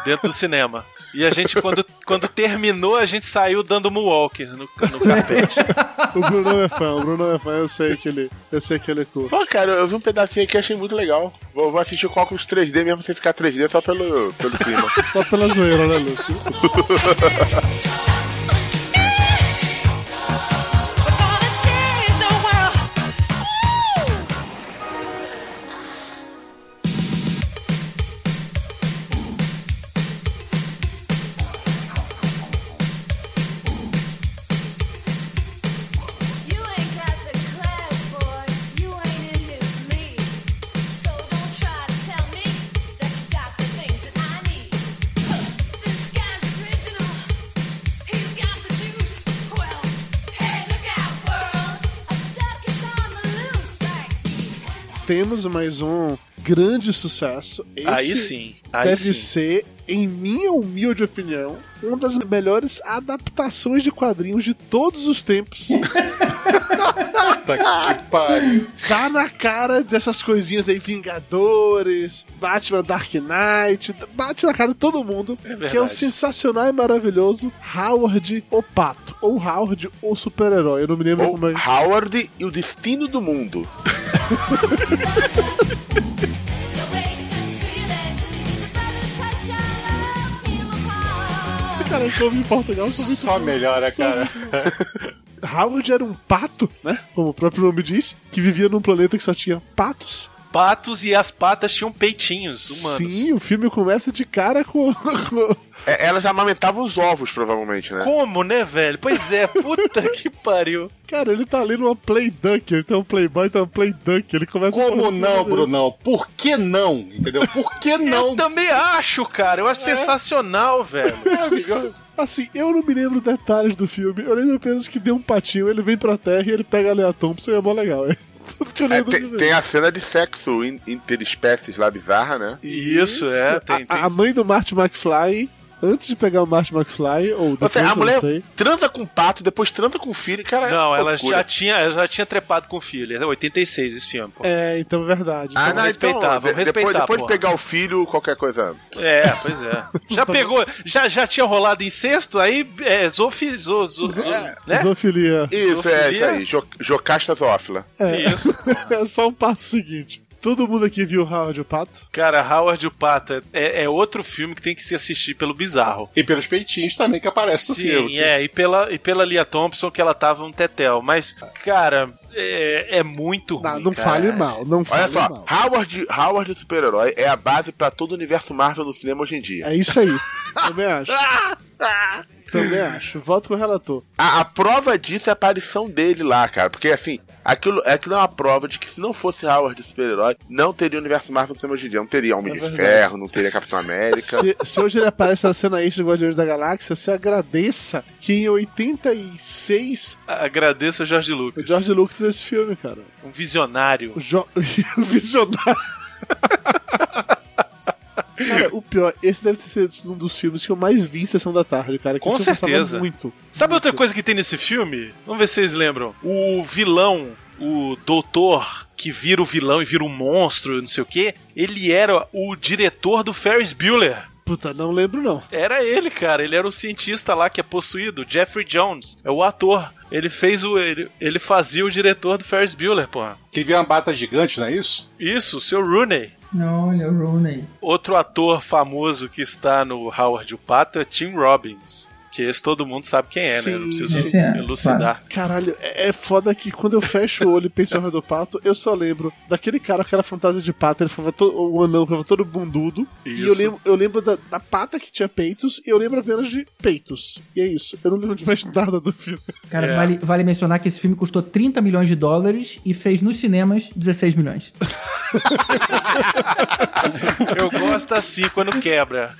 dentro do cinema. E a gente, quando, quando terminou, a gente saiu dando moonwalk no, no carpete. O Bruno é fã, o Bruno é fã, eu sei que ele, eu sei que ele curte. Pô, cara, eu vi um pedacinho aqui e achei muito legal. Vou, vou assistir com óculos 3D mesmo sem ficar 3D só pelo, pelo clima. Só pela zoeira, né, Lúcio? temos mais um grande sucesso. Esse Aí sim, aí deve sim. ser, em minha humilde opinião, uma das melhores adaptações de quadrinhos de todos os tempos. Puta que pariu. Tá na cara dessas coisinhas aí, Vingadores, Batman Dark Knight, bate na cara de todo mundo, verdade. que é o sensacional e maravilhoso Howard o Pato, ou Howard o Super-Herói, eu não me lembro Ou como é. Howard e o Destino do Mundo. Cara, como em Portugal Só melhora, São cara. Howard era um pato, né? Como o próprio nome diz, que vivia num planeta que só tinha patos. Patos e as patas tinham peitinhos humanos. Sim, o filme começa de cara com. É, ela já amamentava os ovos, provavelmente, né? Como, né, velho? Pois é, puta que pariu. Cara, ele tá ali numa Play Duck, ele tem um Playboy, tem uma Play Duck, ele começa a Como não, Brunão? Por que não? Entendeu? Por que não? Eu também acho, cara. Eu acho sensacional, velho. Maravilhoso. Assim, eu não me lembro detalhes do filme. Eu lembro apenas que deu um patinho, ele vem pra terra e ele pega a Lea Thompson e é mó legal. É tudo que eu É, lembro tem, tem a cena de sexo in- interespécies lá bizarra, né? Isso, é. Tem, a, tem- a mãe do Marty McFly, antes de pegar o Marty McFly, ou depois, a mulher transa com o pato, depois transa com o filho, cara. é Não, ela já tinha, ela já tinha trepado com o filho. É 86 esse filme, pô. É, então é verdade. Ah, Então, não, respeitar, então, vamos respeitar, Depois, depois de pegar o filho, qualquer coisa. É, pois é. Já pegou, já, já tinha rolado incesto, aí é zofi, zo, zo, zo, né? Zoofilia. Isso, é, isso aí. Jo, Jocasta zoófila. É. Isso. é só um passo seguinte. Todo mundo aqui viu Howard o Pato? Cara, Howard o Pato é, é, é outro filme que tem que se assistir pelo bizarro. E pelos peitinhos também que aparece no Sim, filme. é, e pela, e pela Lia Thompson que ela tava um tetel. Mas, cara, é, é muito ruim. Não, não cara. fale mal, não fale Olha só, mal. Howard, Howard o super-herói é a base pra todo o universo Marvel no cinema hoje em dia. É isso aí. Também acho. Também acho. Voto com o relator. A, a prova disso é a aparição dele lá, cara. Porque assim, aquilo, aquilo é uma prova de que se não fosse Howard o super-herói, não teria o universo Marvel no cinema hoje em dia. Não teria Homem É de verdade. Ferro, não teria Capitão América. Se, se hoje ele aparece na cena extra do Guardiões da Galáxia, você agradeça que em 86 Agradeço a Jorge o Lucas. George Lucas esse filme, cara. Um visionário. O, jo... o visionário. Cara, o pior, esse deve ter sido um dos filmes que eu mais vi em Sessão da Tarde, cara. Que Com certeza. muito. Sabe outra coisa que tem nesse filme? Vamos ver se vocês lembram. O vilão, o doutor que vira o vilão e vira um monstro, não sei o que, ele era o diretor do Ferris Bueller. Puta, não lembro não. Era ele, cara. Ele era o cientista lá que é possuído, Jeffrey Jones. É o ator. Ele fez o. Ele, ele fazia o diretor do Ferris Bueller, porra. Que vira uma bata gigante, não é isso? Isso, o seu Rooney. Olha, o Rooney. Outro ator famoso que está no Howard o Pato é Tim Robbins. Que esse todo mundo sabe quem é, né? Eu não Sim. preciso é, elucidar. Caralho, é é foda que quando eu fecho o olho e penso em Howard do Pato, eu só lembro daquele cara com aquela fantasia de pato, ele ficava todo, o anão ficava todo bundudo. E Isso. eu lembro, eu lembro da, da pata que tinha peitos, e eu lembro apenas de peitos. E é isso. Eu não lembro de mais nada do filme. Cara, É. vale, vale mencionar que esse filme custou 30 milhões de dólares e fez nos cinemas 16 milhões. Eu gosto assim quando quebra.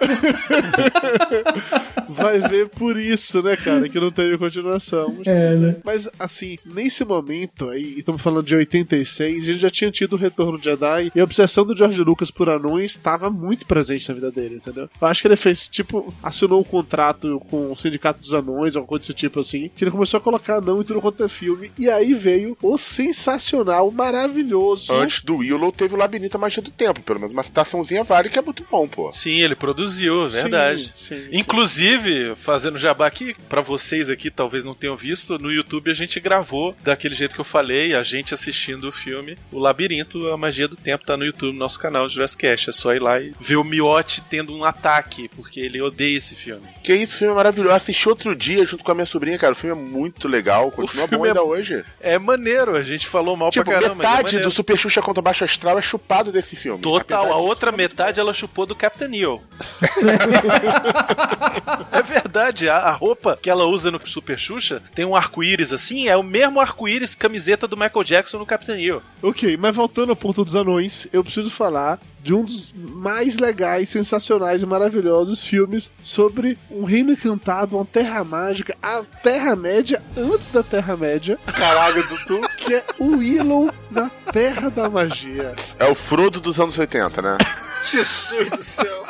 Vai ver por isso, né, cara, que não teve continuação. Mas, É, né? mas, assim, nesse momento aí, estamos falando de 86, a gente já tinha tido o Retorno de Jedi e a obsessão do George Lucas por anões estava muito presente na vida dele, entendeu? Eu acho que ele fez, tipo, assinou um contrato com o Sindicato dos Anões, alguma coisa desse tipo assim, que ele começou a colocar anão em tudo quanto é filme, e aí veio o sensacional, maravilhoso. Antes do Willow teve o Labirinto da Magia do Tempo, pelo menos uma citaçãozinha vale que é muito bom, pô. Sim, ele produziu, é verdade. Sim, sim, sim. Inclusive, fazendo jabá aqui, pra vocês aqui talvez não tenham visto, no YouTube a gente gravou daquele jeito que eu falei, a gente assistindo o filme O Labirinto, a Magia do Tempo, tá no YouTube, no nosso canal Jurassic Cast. É só ir lá e ver o Miotti tendo um ataque, porque ele odeia esse filme. Que isso, filme é maravilhoso. Eu assisti outro dia junto com a minha sobrinha, cara. O filme é muito legal, continua bom filme é- ainda hoje. É maneiro, a gente falou mal Tipo, pra caramba. é metade maneiro. do Super Xuxa contra Baixo Astral é chupado desse filme. Total, a de- outra metade ela chupou do Captain Neo. é verdade, a, a roupa que ela usa no Super Xuxa tem um arco-íris assim, é o mesmo arco-íris camiseta do Michael Jackson no Captain Neo. Ok, mas voltando ao ponto dos anões, eu preciso falar de um dos mais legais, sensacionais e maravilhosos filmes sobre um reino encantado, uma terra mágica, a Terra-média antes da Terra-média. Caralho, Dudu. Que é o Willow na Terra da Magia. É o Frodo dos anos 80, né? Jesus do céu.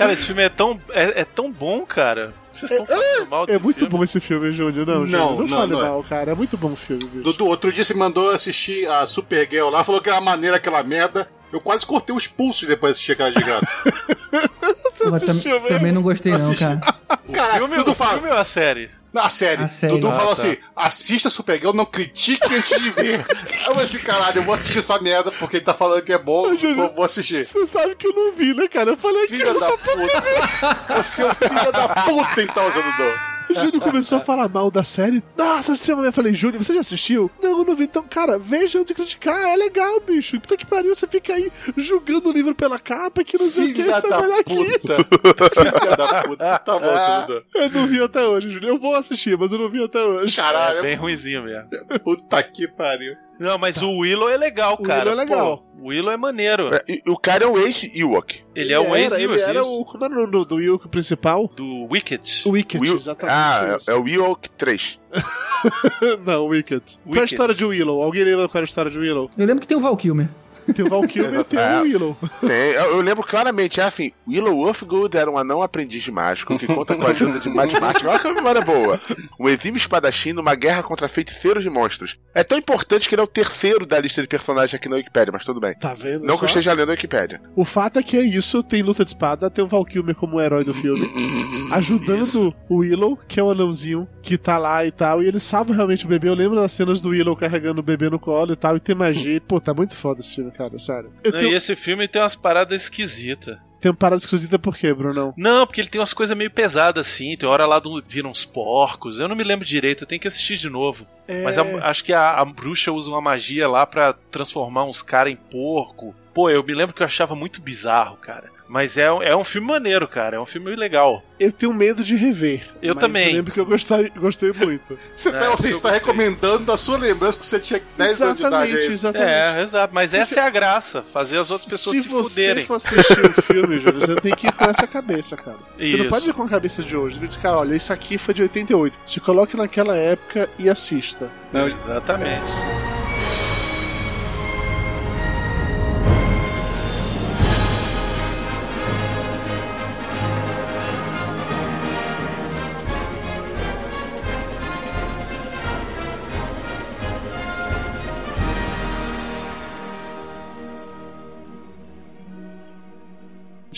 Cara, esse filme é tão, é, é tão bom, cara. Vocês estão falando mal desse É muito filme? bom esse filme, Júnior. Não, Não, Júnior, não, não, fale não é. mal, cara. É muito bom o filme, bicho. Dudu, outro dia você mandou assistir a Supergirl lá, falou que era maneira aquela merda. Eu quase cortei os pulsos depois de assistir aquela de graça. Você também não gostei, não, cara. Caraca, Filme, Dudu o fala. filme ou a série? Na série, A série. Dudu Ah, falou tá. assim: assista Supergirl, não critique antes de ver. Eu falei assim: caralho, eu vou assistir essa merda porque ele tá falando que é bom, vou, vou assistir. Você sabe que eu não vi, né, cara? Eu falei que Filha eu da só puta. Você é um filho da puta, então, Zé Dudu. O Júnior começou a falar mal da série. Nossa, você eu falei, Júnior, você já assistiu? Não, eu não vi. Então, cara, veja antes de criticar. É legal, bicho. Puta que pariu, você fica aí julgando o livro pela capa, que não sei o que. Você vai olhar puta. aqui. Filha da puta. Tá bom, Dudu. Eu não vi até hoje, Júnior. Eu vou assistir, mas eu não vi até hoje. Caralho, É bem ruimzinho mesmo. puta que pariu. Não, mas o Willow é legal, O cara. Willow é legal. Pô, o Willow é maneiro. É, e- o cara é o ex-Ewok. Ele, é um Ele era o. Como era o nome do, do Yuko principal? do Wicked. O Wicked, Will- exatamente. Ah, isso. é, é o Ewok 3. não, Wicked. Qual é a história de Willow? Alguém lembra qual é a história de Willow? Eu lembro que tem o Val Kilmer. Tem o Val Kilmer e tem É. o Willow. Tem, eu, eu lembro claramente, é assim, Willow Wolfgood era um anão aprendiz de mágico que conta com a ajuda de matemática. Olha que memória boa. Um exímio espadachim numa guerra contra feiticeiros de monstros. É tão importante que ele é o terceiro da lista de personagens aqui na Wikipedia, mas tudo bem. Tá vendo? Não que só? eu esteja lendo a Wikipedia. O fato é que é isso, tem luta de espada, tem o Val Kilmer como herói do filme, ajudando o Willow, que é o anãozinho, que tá lá e tal, e ele salva realmente o bebê. Eu lembro das cenas do Willow carregando o bebê no colo e tal, e tem magia. Pô, tá muito foda esse filme, cara, sério. Não, tenho, E esse filme tem umas paradas esquisitas. tenho parada esquisita por quê, Brunão? Não, porque ele tem umas coisas meio pesadas assim. Tem hora lá do viram uns porcos. Eu não me lembro direito, eu tenho que assistir de novo. É... Mas a- acho que a, a bruxa usa uma magia lá pra transformar uns caras em porco. Pô, eu me lembro que eu achava muito bizarro, cara. Mas é, um- é um filme maneiro, cara. É um filme legal. Eu tenho medo de rever. Eu mas também. Eu lembro que eu gostei, gostei muito. Você, É, tá, você eu está recomendando da sua lembrança que você tinha 10 anos de idade. exatamente, é isso? exatamente. É, exato. Mas essa é a graça. Fazer as outras pessoas se, se você fuderem. for assistir o filme, Júlio, você tem que ir com essa cabeça, cara. Você não Isso. pode ir com a cabeça de hoje. Você diz, cara, olha, isso aqui foi de 88. Se coloque naquela época e assista. Não, exatamente.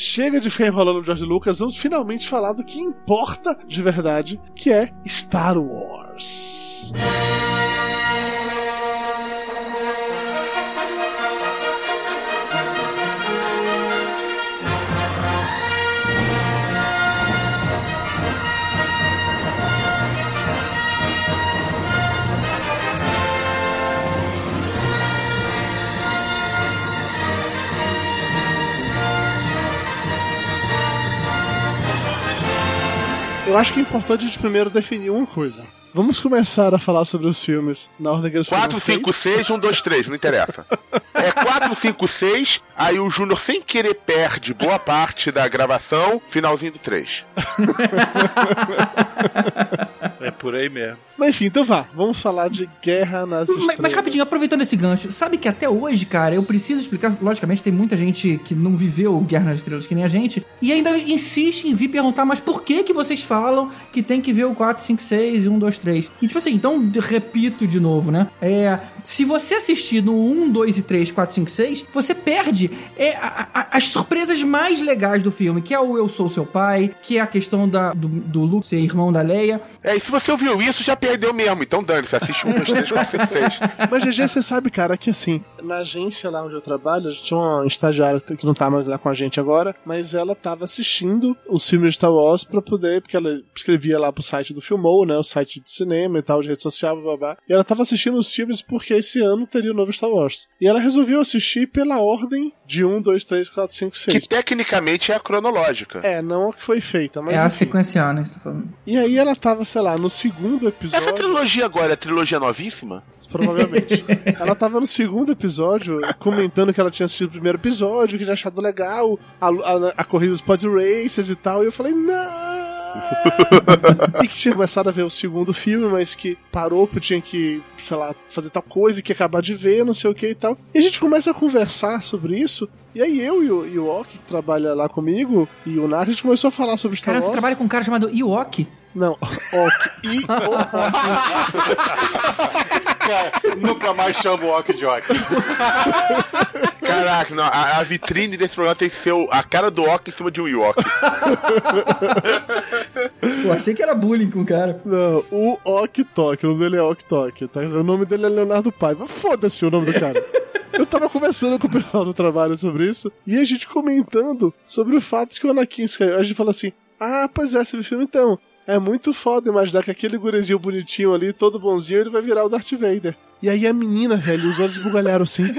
Chega de ficar enrolando o George Lucas, vamos finalmente falar do que importa de verdade, que é Star Wars. Eu acho que é importante a gente primeiro definir uma coisa. Vamos começar a falar sobre os filmes na ordem que eles foram 4, 5, feitos. 6, 1, 2, 3, não interessa. É 4, 5, 6, aí o Júnior sem querer perde boa parte da gravação, finalzinho do 3. É por aí mesmo. Mas enfim, então vá. Vamos falar de Guerra nas Mas, Estrelas. mas rapidinho, aproveitando esse gancho, sabe que até hoje, cara, eu preciso explicar. Logicamente, tem muita gente que não viveu Guerra nas Estrelas que nem a gente, e ainda insiste em vir perguntar, mas por que que vocês falam que tem que ver o 4, 5, 6 e 1, 2, 3? E tipo assim, então repito de novo, né? É, se você assistir no 1, 2 e 3, 4, 5, 6, você perde é, a- a- as surpresas mais legais do filme, que é o Eu Sou Seu Pai, que é a questão da, do, do Luke ser irmão da Leia. É, e se você ouviu isso, já perdeu mesmo. Então dane-se, assiste 1, 2, 3, 4, 5, 6. Mas, GG, você sabe, cara, que assim, na agência lá onde eu trabalho, a gente tinha uma estagiária que não tá mais lá com a gente agora, mas ela tava assistindo os filmes de Star Wars pra poder, porque ela escrevia lá pro site do Filmou, né, o site de cinema e tal, de rede social, blá, blá, blá. E ela tava assistindo os filmes porque que esse ano teria o novo Star Wars. E ela resolveu assistir pela ordem de 1, 2, 3, 4, 5, 6. Que tecnicamente é a cronológica. É, não a que foi feita, mas é a enfim. sequencial, né? tá. E aí ela tava, sei lá, no segundo episódio. Essa trilogia agora é a trilogia novíssima? Provavelmente. ela tava no segundo episódio comentando que ela tinha assistido o primeiro episódio, que tinha achado legal a, a, a corrida dos pod races e tal. E eu falei, não! e que tinha começado a ver o segundo filme, mas que parou porque tinha que, sei lá, fazer tal coisa e que acabar de ver, não sei o que e tal. E a gente começa a conversar sobre isso. E aí eu e o, e o Ok, que trabalha lá comigo, e o Nar, a gente começou a falar sobre Star Cara, você Wars. trabalha com um cara chamado Iwok? Não, Ok. E Cara, nunca mais chamo o Ok de Ok. Caraca, não, a, a vitrine desse programa tem que ser o- a cara do Ock em cima de um York. Pô, achei que era bullying com o cara. Não, o Ok Tok, o nome dele é Ok Tok, tá? O nome dele é Leonardo Paiva. Foda-se o nome do cara. Eu tava conversando com o pessoal do trabalho sobre isso e a gente comentando sobre o fato de que o Anakin Skywalker. A gente falou assim: Ah, pois é, você viu o filme então. É muito foda imaginar que aquele gurezinho bonitinho ali, todo bonzinho, ele vai virar o Darth Vader. E aí a menina, velho, os olhos bugalharam assim: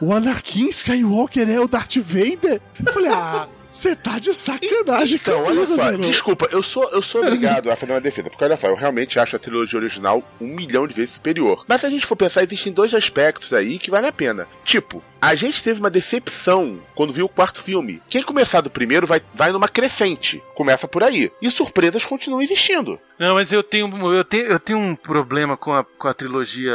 O Anakin Skywalker é o Darth Vader? Eu falei: Ah, você tá de sacanagem, Então, comigo, olha só, garoto." desculpa, eu sou, eu sou obrigado a fazer uma defesa, porque olha só, eu realmente acho a trilogia original um milhão de vezes superior. Mas se a gente for pensar, existem dois aspectos aí que vale a pena. Tipo, a gente teve uma decepção quando viu o quarto filme. Quem começar do primeiro vai, vai numa crescente. Começa por aí. E surpresas continuam existindo. Não, mas eu tenho, eu tenho, eu tenho um problema com a, com a trilogia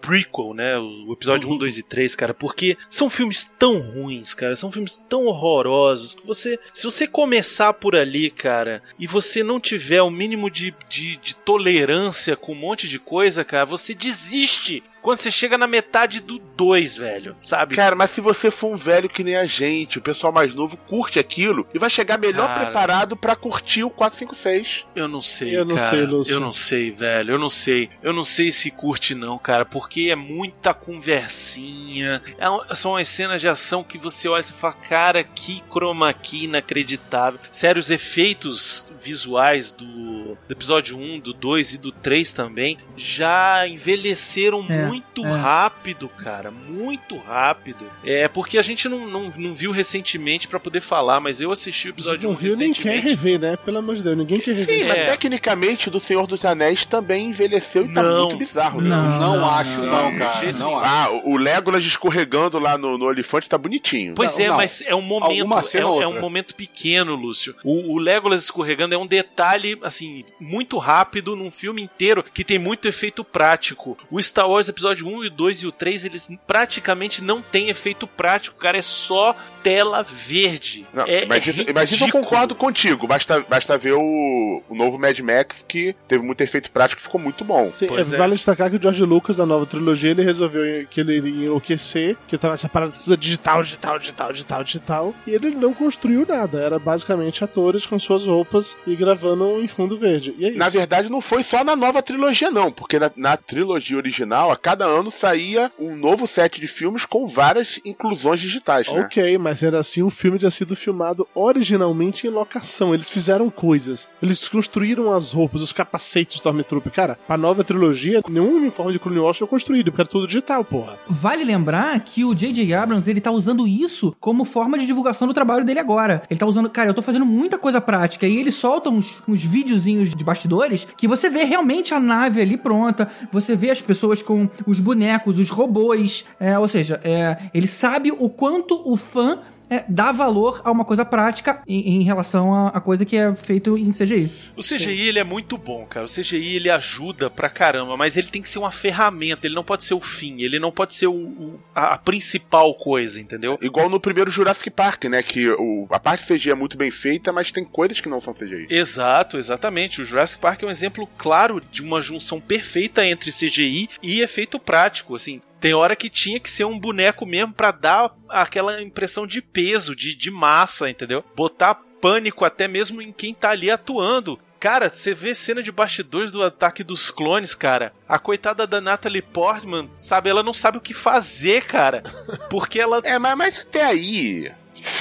prequel, né? O episódio 1, 2 e 3, cara, porque são filmes tão ruins, cara. São filmes tão horrorosos que você. Se você começar por ali, cara, e você não tiver o mínimo de, de, de tolerância com um monte de coisa, cara, você desiste. Quando você chega na metade do 2, velho, sabe? Cara, mas se você for um velho que nem a gente, o pessoal mais novo curte aquilo e vai chegar melhor Cara. preparado pra curtir o 456. Eu não sei, Eu não cara. sei, Lúcio. Eu não sei, velho. Eu não sei. Eu não sei se curte não, cara, porque é muita conversinha. É um- são as cenas de ação que você olha e fala, cara, que chroma key inacreditável. Sério, os efeitos visuais do, do episódio 1, do 2 e do 3 também já envelheceram É, muito é. rápido, cara. Muito rápido. É porque a gente não, não, não viu recentemente pra poder falar, mas eu assisti o episódio 1 não viu nem quer recentemente. rever, né? Pelo amor de Deus, ninguém quer rever. Sim, É. mas tecnicamente do Senhor dos Anéis também envelheceu e tá Não. muito bizarro. né? Não, Não, não, acho, não, de cara. jeito Não nenhum. acho. Ah, o Legolas escorregando lá no, no olifante tá bonitinho. Pois Não, é, não. mas é um momento, é, cena ou é um momento pequeno, Lúcio. O, o Legolas escorregando é um detalhe, assim, muito rápido num filme inteiro que tem muito efeito prático. O Star Wars Episódio 1 e o 2 e o 3, eles praticamente não têm efeito prático, cara, é só tela verde. Não, é, mas, é isso eu concordo contigo. Basta, basta ver o, o novo Mad Max que teve muito efeito prático e ficou muito bom. Sim, Pois é, é. Vale destacar que o George Lucas, da nova trilogia, ele resolveu que ele iria enlouquecer, que tava essa parada toda digital, digital, digital, digital, digital, e ele não construiu nada. Era basicamente atores com suas roupas e gravando em fundo verde. E é isso. Na verdade, não foi só na nova trilogia, não, porque na, na trilogia original, a cada ano saía um novo set de filmes com várias inclusões digitais, né? Ok, mas era assim, o filme tinha sido filmado originalmente em locação. Eles fizeram coisas. Eles construíram as roupas, os capacetes do Stormtrooper. Cara, pra nova trilogia, nenhum uniforme de Clone Wars foi construído, porque era tudo digital, porra. Vale lembrar que o J.J. Abrams, ele tá usando isso como forma de divulgação do trabalho dele agora. Ele tá usando, cara, eu tô fazendo muita coisa prática e ele solta uns, uns videozinhos de bastidores que você vê realmente a nave ali pronta, você vê as pessoas com os bonecos, os robôs, é, ou seja, é, ele sabe o quanto o fã é, dá valor a uma coisa prática em, em relação a, a coisa que é feito em CGI. O CGI ele é muito bom, cara. O CGI ele ajuda pra caramba, mas ele tem que ser uma ferramenta, ele não pode ser o fim, ele não pode ser o, o- a, a principal coisa, entendeu? Igual no primeiro Jurassic Park, né? Que o, a parte CGI é muito bem feita, mas tem coisas que não são CGI. Exato, exatamente. O Jurassic Park é um exemplo claro de uma junção perfeita entre CGI e efeito prático, assim. Tem hora que tinha que ser um boneco mesmo pra dar aquela impressão de peso, de, de massa, entendeu? Botar pânico até mesmo em quem tá ali atuando. Cara, você vê cena de bastidores do ataque dos clones, cara. A coitada da Natalie Portman, sabe, ela não sabe o que fazer, cara. Porque ela. É, mas, mas até aí.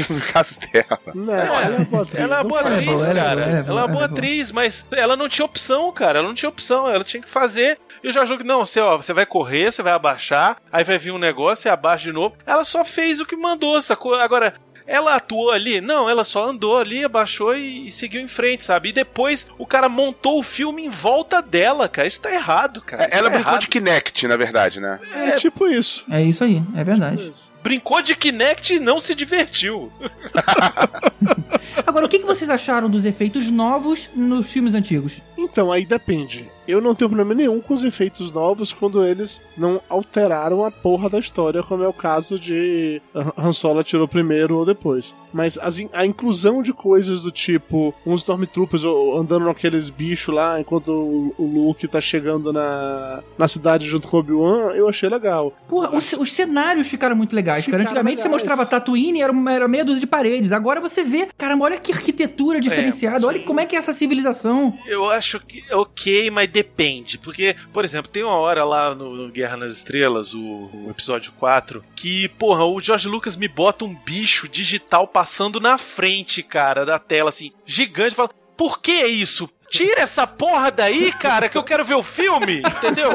no caso dela. Não, ela é boa atriz. Ela é não boa atriz, é cara. ela é é ela é boa. atriz, mas ela não tinha opção, cara. Ela não tinha opção. Ela tinha que fazer. E o Jorge Lucas, não, você, ó, você vai correr, você vai abaixar, aí vai vir um negócio, você abaixa de novo. Ela só fez o que mandou, sacou? Agora, ela atuou ali? Não, ela só andou ali, abaixou e, e seguiu em frente, sabe? E depois o cara montou o filme em volta dela, cara. Isso tá errado, cara. Isso Ela tá brincou errado. de Kinect, na verdade, né? É tipo isso. É isso aí, é verdade. Brincou de Kinect e não se divertiu. Agora, o que, que vocês acharam dos efeitos novos nos filmes antigos? Então, aí depende. Eu não tenho problema nenhum com os efeitos novos quando eles não alteraram a porra da história, como é o caso de Han Solo atirou primeiro ou depois. Mas as in- a inclusão de coisas do tipo uns Stormtroopers andando naqueles bichos lá enquanto o, o Luke tá chegando na, na cidade junto com o Obi-Wan, eu achei legal. Porra, os, os cenários ficaram muito legais, cara. Ficaram Antigamente você legais. mostrava Tatooine e era, uma- era meia dúzia de paredes. Agora você vê, caramba, olha que arquitetura diferenciada. olha como é que é essa civilização. Eu acho que é ok, mas depende. Porque, por exemplo, tem uma hora lá no, no Guerra nas Estrelas, o, o episódio 4, que, porra, o George Lucas me bota um bicho digital passando na frente, cara, da tela, assim, gigante, fala. Por que isso? Tira essa porra daí, cara, que eu quero ver o filme, entendeu?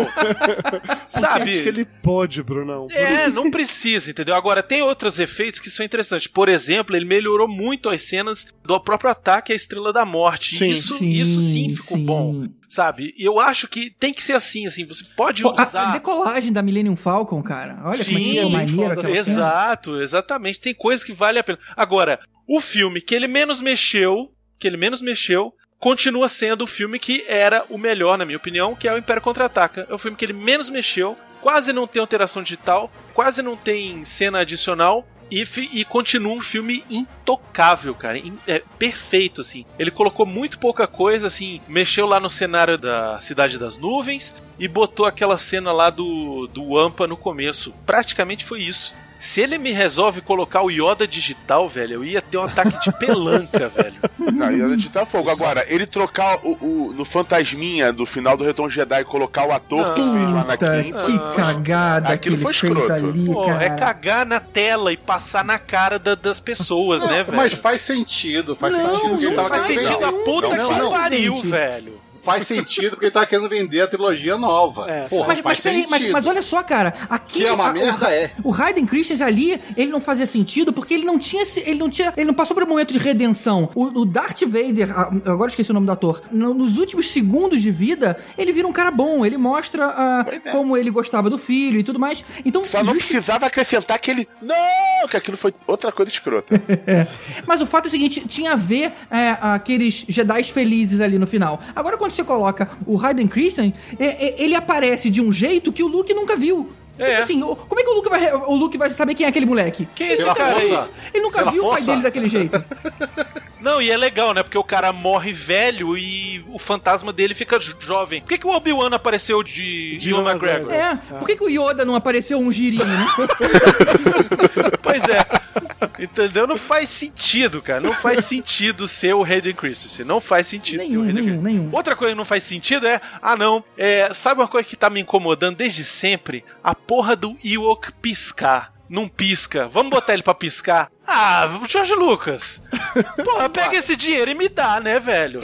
Sabe? Isso que ele pode, Brunão. É, não precisa, entendeu? Agora, tem outros efeitos que são interessantes. Por exemplo, ele melhorou muito as cenas do próprio ataque à Estrela da Morte. Sim. isso, isso sim ficou bom, sabe? E eu acho que tem que ser assim, assim. Você pode Pô, a, a usar... decolagem da Millennium Falcon, cara. Olha como é que Sim, maneiro aquela cena. exato, exatamente. Tem coisas que vale a pena. Agora, o filme que ele menos mexeu, que ele menos mexeu, continua sendo o filme que era o melhor, na minha opinião, que é o Império Contra-Ataca. É o filme que ele menos mexeu, quase não tem alteração digital, quase não tem cena adicional. E, e continua um filme intocável, cara. In- é perfeito, assim. Ele colocou muito pouca coisa, assim. Mexeu lá no cenário da Cidade das Nuvens e botou aquela cena lá do, do Wampa no começo. Praticamente foi isso. Se ele me resolve colocar o Yoda digital, velho, eu ia ter um ataque de pelanca, velho. Não, e a digitar fogo. Agora, ele trocar o, o- no fantasminha do final do Retorno Jedi e colocar o ator que fez o Puta, Anakin. que cagada Aquilo que foi ele fez escroto. ali, Pô, cara. é cagar na tela e passar na cara da- das pessoas, né, velho? Mas faz sentido, faz Não, sentido não tava faz sentido a puta Não, que não, pariu, velho. Faz sentido porque ele tava querendo vender a trilogia nova. Porra, Mas, mas, peraí, sentido. mas, mas olha só, cara, aqui Que é uma a- merda, o, é. O Hayden Christensen ali, ele não fazia sentido porque ele não tinha, esse- ele não tinha, ele não passou por um momento de redenção. O, o Darth Vader, eu agora esqueci o nome do ator, no- nos últimos segundos de vida, ele vira um cara bom, ele mostra ah, como ele gostava do filho e tudo mais. Então, Só não justi- precisava acrescentar que ele. Não! Que aquilo foi outra coisa escrota. Mas o fato é o seguinte, tinha a ver é, aqueles Jedi felizes ali no final. Agora quando você coloca o Hayden Christensen, é, é, ele aparece de um jeito que o Luke nunca viu. É. Tipo assim, como é que o Luke, vai, o Luke vai saber quem é aquele moleque? Quem é esse Pela cara aí? força. Ele nunca Pela viu o pai força. dele daquele jeito. Não, e é legal, né? Porque o cara morre velho e o fantasma dele fica jo- jovem. Por que, que o Obi-Wan apareceu de, de Ewan McGregor? É, por que, que o Yoda não apareceu um girinho, né? Pois é. Entendeu? Não faz sentido, cara. Não faz sentido ser o Hayden Christensen. Não faz sentido ser o nenhum, Hayden nenhum, Christensen. nenhum. Outra coisa que não faz sentido é, ah não, é, sabe uma coisa que tá me incomodando desde sempre? A porra do Ewok piscar. Não pisca. Vamos botar ele pra piscar? Ah, Jorge Lucas. Porra, pega esse dinheiro e me dá, né, velho?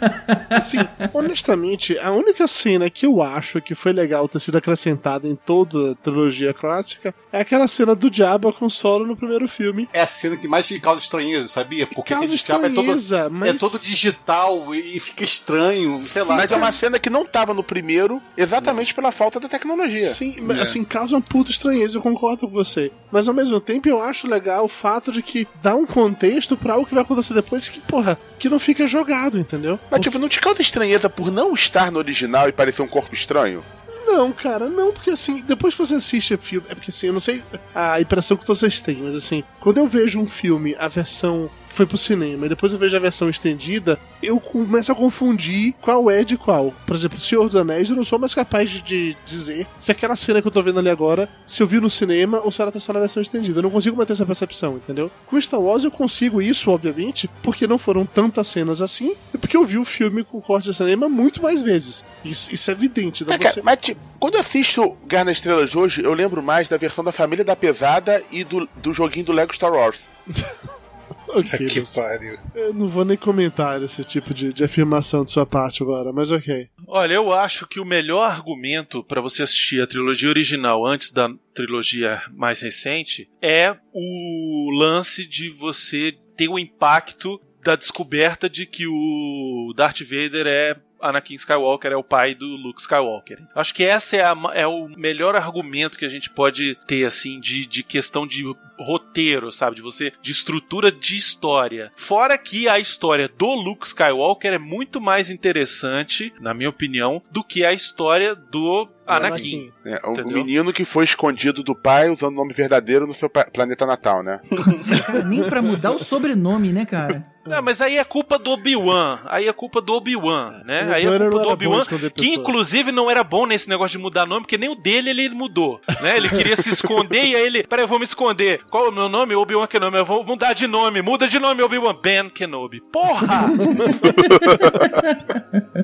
Assim, honestamente, a única cena que eu acho que foi legal ter sido acrescentada em toda a trilogia clássica é aquela cena do Jabba com o Solo no primeiro filme. É a cena que mais causa estranheza, sabia? Porque Causa diabo é estranheza, todo, mas- é todo digital e fica estranho, sei lá. Mas é uma cena que não tava no primeiro, exatamente pela falta da tecnologia. Sim, mas, assim, causa um puto estranheza, eu concordo com você. Mas ao mesmo tempo eu acho legal o fato de que dá um contexto pra algo que vai acontecer depois que, porra, que não fica jogado, entendeu? Mas, tipo, não te causa estranheza por não estar no original e parecer um corpo estranho? Não, cara, não, porque assim, depois que você assiste o filme, é porque assim, eu não sei a impressão que vocês têm, mas assim, quando eu vejo um filme, a versão foi pro cinema, e depois eu vejo a versão estendida, eu começo a confundir qual é de qual. Por exemplo, Senhor dos Anéis, eu não sou mais capaz de, de dizer se aquela cena que eu tô vendo ali agora, se eu vi no cinema ou se ela tá só na versão estendida. Eu não consigo manter essa percepção, entendeu? Com Star Wars eu consigo isso, obviamente, porque não foram tantas cenas assim, e porque eu vi o filme com corte de cinema muito mais vezes. Isso, isso é evidente. Então cara, você... mas, tipo, quando eu assisto Guerra nas Estrelas hoje, eu lembro mais da versão da Família da Pesada e do, do joguinho do Lego Star Wars. Ok, que pariu. Eu não vou nem comentar esse tipo de, de afirmação de sua parte agora, mas ok. Olha, eu acho que o melhor argumento pra você assistir a trilogia original antes da trilogia mais recente é o lance de você ter o impacto da descoberta de que o Darth Vader é Anakin Skywalker, é o pai do Luke Skywalker. Acho que essa é, a é o melhor argumento que a gente pode ter, assim, de, de questão de roteiro, sabe? De você, de estrutura de história. Fora que a história do Luke Skywalker é muito mais interessante, na minha opinião, do que a história do Anakin. É, o Entendeu? menino que foi escondido do pai usando o nome verdadeiro no seu planeta natal, né? Nem pra mudar o sobrenome, né, cara? Não, mas aí é culpa do Obi-Wan. Aí é culpa do Obi-Wan, né? O Aí é Obi-Wan culpa do Obi-Wan, que inclusive não era bom nesse negócio de mudar nome, porque nem o dele ele mudou, né? Ele queria se esconder e aí ele, peraí, eu vou me esconder. Qual é o meu nome? Obi-Wan Kenobi. Eu vou mudar de nome. Muda de nome, Obi-Wan. Ben Kenobi. Porra!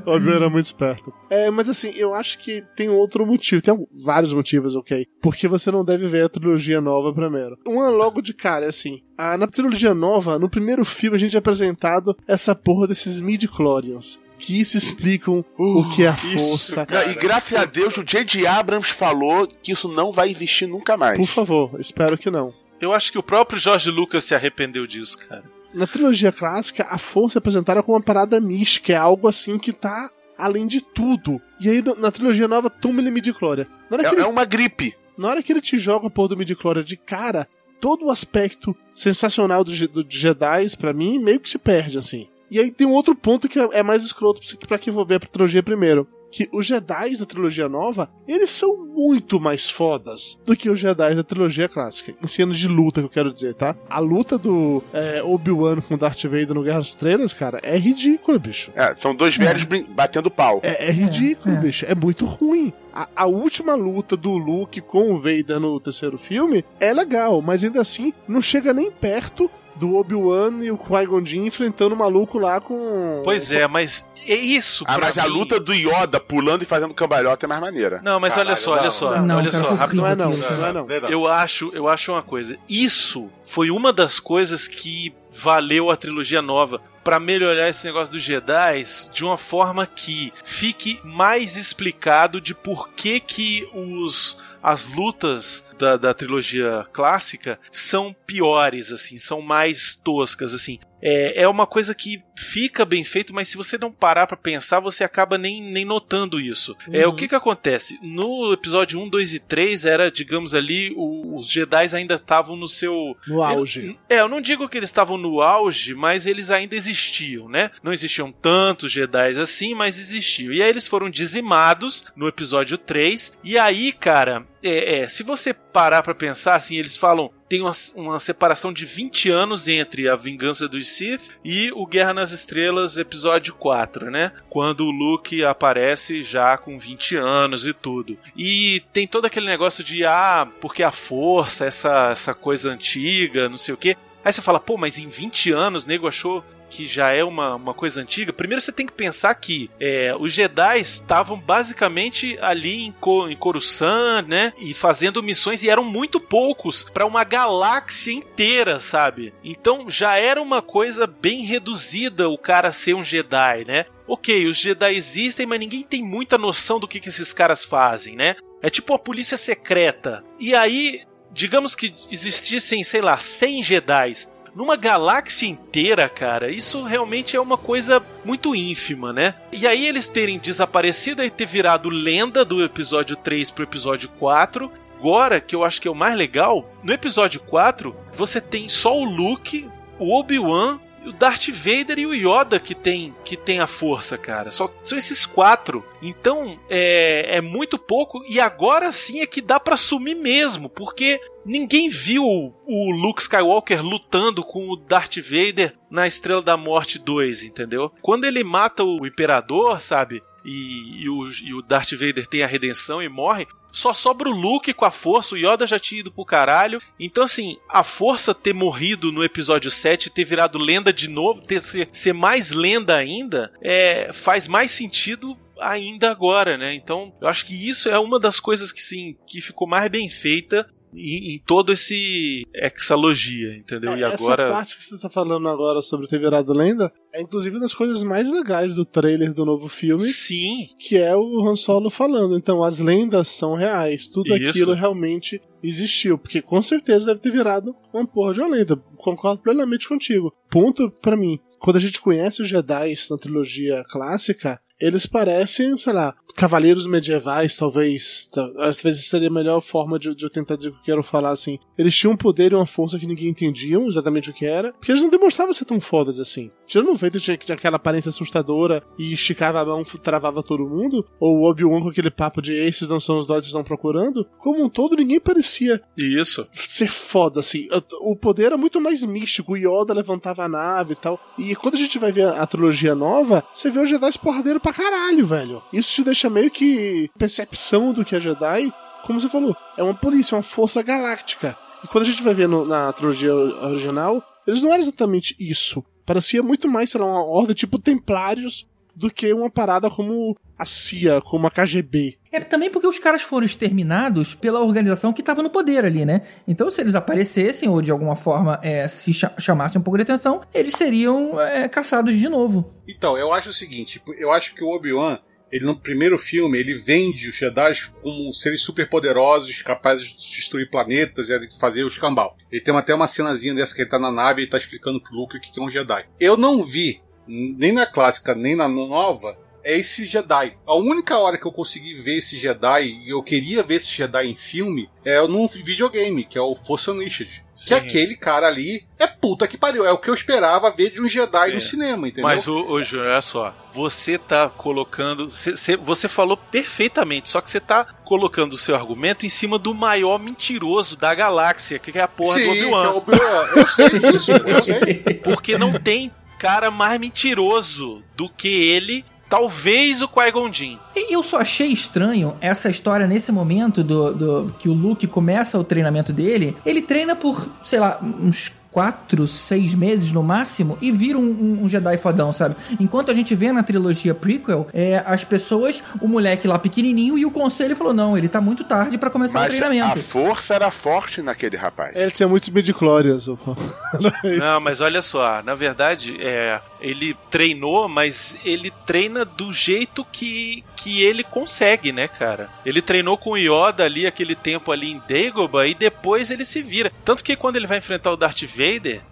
O Obi era muito esperto. É, mas assim, eu acho que tem outro motivo. Tem vários motivos, ok? Porque você não deve ver a trilogia nova primeiro. Uma logo de cara, é assim. a- na trilogia nova, no primeiro filme, a gente é apresentado essa porra desses midi-chlorians. Que isso explicam o que é a Isso, força. cara. E graças a Deus o J.J. Abrams falou que isso não vai existir nunca mais. Por favor, espero que não. Eu acho que o próprio Jorge Lucas se arrependeu disso, cara. Na trilogia clássica, a força é apresentada como uma parada mística, é algo assim que tá além de tudo. E aí, na trilogia nova, toma ele que É, ele é uma gripe. Na hora que ele te joga a porra do midi-chlorian de cara, todo o aspecto sensacional do, Je- do Jedi, pra mim, meio que se perde, assim. E aí tem um outro ponto que é é mais escroto pra- for ver a trilogia primeiro. Que os Jedi na trilogia nova, eles são muito mais fodas do que os Jedi da trilogia clássica. Em cenas de luta, que eu quero dizer, tá? A luta do é, Obi-Wan com Darth Vader no Guerra das Estrelas, cara, é ridícula, bicho. É, são dois velhos brin- batendo pau. É, é ridículo, bicho. É muito ruim. A, a última luta do Luke com o Vader no terceiro filme é legal, mas ainda assim não chega nem perto do Obi-Wan e o Qui-Gon Jinn enfrentando o maluco lá com... Pois é, mas é isso Ah, mas a mim- luta do Yoda pulando e fazendo cambalhota é mais maneira. Não, mas olha Caralho, só, olha não, só, não, olha só, rapidinho. Não é não, Não, é não. Eu acho, eu acho uma coisa. Isso foi uma das coisas que valeu a trilogia nova Pra melhorar esse negócio dos Jedi de uma forma que fique mais explicado de por que que os as lutas da, da trilogia clássica são piores, assim, são mais toscas, assim. É, é uma coisa que fica bem feito, mas se você não parar pra pensar, você acaba nem, nem notando isso. É, o que que acontece? No episódio 1, 2 e 3 era, digamos ali, o- os Jedi ainda estavam no seu... No auge. É, eu não digo que eles estavam no auge, mas eles ainda existiam, né? Não existiam tantos Jedi assim, mas existiam. E aí eles foram dizimados no episódio 3. E aí, cara, é, é, se você parar pra pensar, assim, eles falam. Tem uma, uma separação de 20 anos entre a Vingança dos Sith e o Guerra nas Estrelas, episódio 4, né? Quando o Luke aparece já com 20 anos e tudo. E tem todo aquele negócio de, ah, porque a força, essa, essa coisa antiga, não sei o quê. Aí você fala, pô, mas em 20 anos, nego achou que já é uma, uma coisa antiga. Primeiro você tem que pensar que é, os Jedi estavam basicamente ali em, Co em Coruscant, né? E fazendo missões, e eram muito poucos para uma galáxia inteira, sabe? Então já era uma coisa bem reduzida o cara ser um Jedi, né? Ok, os Jedi existem, mas ninguém tem muita noção do que, que esses caras fazem, né? É tipo a polícia secreta. E aí, digamos que existissem, sei lá, 100 Jedi numa galáxia inteira, cara, isso realmente é uma coisa muito ínfima, né? E aí eles terem desaparecido e ter virado lenda do episódio 3 pro episódio 4. Agora, que eu acho que é o mais legal, no episódio 4, você tem só o Luke, o Obi-Wan o Darth Vader e o Yoda que tem, que tem a força, cara. Só são esses quatro. Então é, é muito pouco. E agora sim é que dá pra sumir mesmo. Porque ninguém viu o Luke Skywalker lutando com o Darth Vader na Estrela da Morte 2, entendeu? Quando ele mata o Imperador, sabe? E, e, o, e o Darth Vader tem a redenção e morre, só sobra o Luke com a força, o Yoda já tinha ido pro caralho. Então, assim, a força ter morrido no episódio 7, ter virado lenda de novo, ter ser, ser mais lenda ainda, é, faz mais sentido ainda agora, né? Então, eu acho que isso é uma das coisas que sim, que ficou mais bem feita em, em todo esse exalogia, entendeu? e Essa agora. parte que você tá falando agora sobre ter virado lenda é inclusive uma das coisas mais legais do trailer do novo filme. Sim. Que é o Han Solo falando. Então, as lendas são reais. Tudo Isso. aquilo realmente existiu. Porque com certeza deve ter virado uma porra de uma lenda. Concordo plenamente contigo. Ponto pra mim. Quando a gente conhece os Jedi na trilogia clássica, eles parecem, sei lá, cavaleiros medievais, talvez. ta- Às vezes seria a melhor forma de, de eu tentar dizer o que eu quero falar assim. Eles tinham um poder e uma força que ninguém entendia exatamente o que era, porque eles não demonstravam ser tão fodas assim. Tirando o Vader tinha, tinha aquela aparência assustadora e esticava a mão, travava todo mundo, ou o Obi-Wan com aquele papo de esses não são os dólares que estão procurando, como um todo ninguém parecia Isso. ser foda, assim. O poder era muito mais místico. O Yoda levantava a nave e tal. E quando a gente vai ver a, a trilogia nova, você vê o Jedi porradeiro pra caralho, velho. Isso te deixa meio que percepção do que é Jedi. Como você falou, é uma polícia, uma força galáctica. E quando a gente vai ver no- na trilogia original, eles não eram exatamente isso. Parecia muito mais, sei lá, uma ordem tipo Templários do que uma parada como a CIA, como a KGB. É também porque os caras foram exterminados pela organização que estava no poder ali, né? Então, se eles aparecessem ou de alguma forma é, se cha- chamassem um pouco de atenção, eles seriam é, caçados de novo. Então, eu acho o seguinte, eu acho que o Obi-Wan, ele no primeiro filme, ele vende os Jedi como seres superpoderosos, capazes de destruir planetas e de fazer o escambau. Ele tem até uma cenazinha dessa que ele tá na nave e tá explicando pro Luke o que é um Jedi. Eu não vi, nem na clássica, nem na nova, é esse Jedi. A única hora que eu consegui ver esse Jedi, e eu queria ver esse Jedi em filme, é num videogame, que é o Force Unleashed. Que aquele cara ali é puta que pariu. É o que eu esperava ver de um Jedi Sim. no cinema, entendeu? Mas, ô, ô Júnior, olha só. Você tá colocando. cê- cê- você falou perfeitamente, só que você tá colocando o seu argumento em cima do maior mentiroso da galáxia, que é a porra Sim, do é Obi-Wan. Obi-Wan. Eu sei disso, eu sei. Porque não tem cara mais mentiroso do que ele, talvez o Qui-Gon Jinn. Eu só achei estranho essa história nesse momento do, do que o Luke começa o treinamento dele. Ele treina por, sei lá, uns quatro, seis meses no máximo e vira um, um- um Jedi fodão, sabe? Enquanto a gente vê na trilogia prequel, é, as pessoas, o moleque lá pequenininho e o conselho falou: não, ele tá muito tarde pra começar o Mas treinamento. a força era forte naquele rapaz. Ele tinha muitos midichlorians. opa. Era Não, mas olha só, na verdade, é, ele treinou, mas ele treina do jeito que, que ele consegue, né, cara? Ele treinou com o Yoda ali aquele tempo ali em Dagobah e depois ele se vira. Tanto que quando ele vai enfrentar o Darth Vader,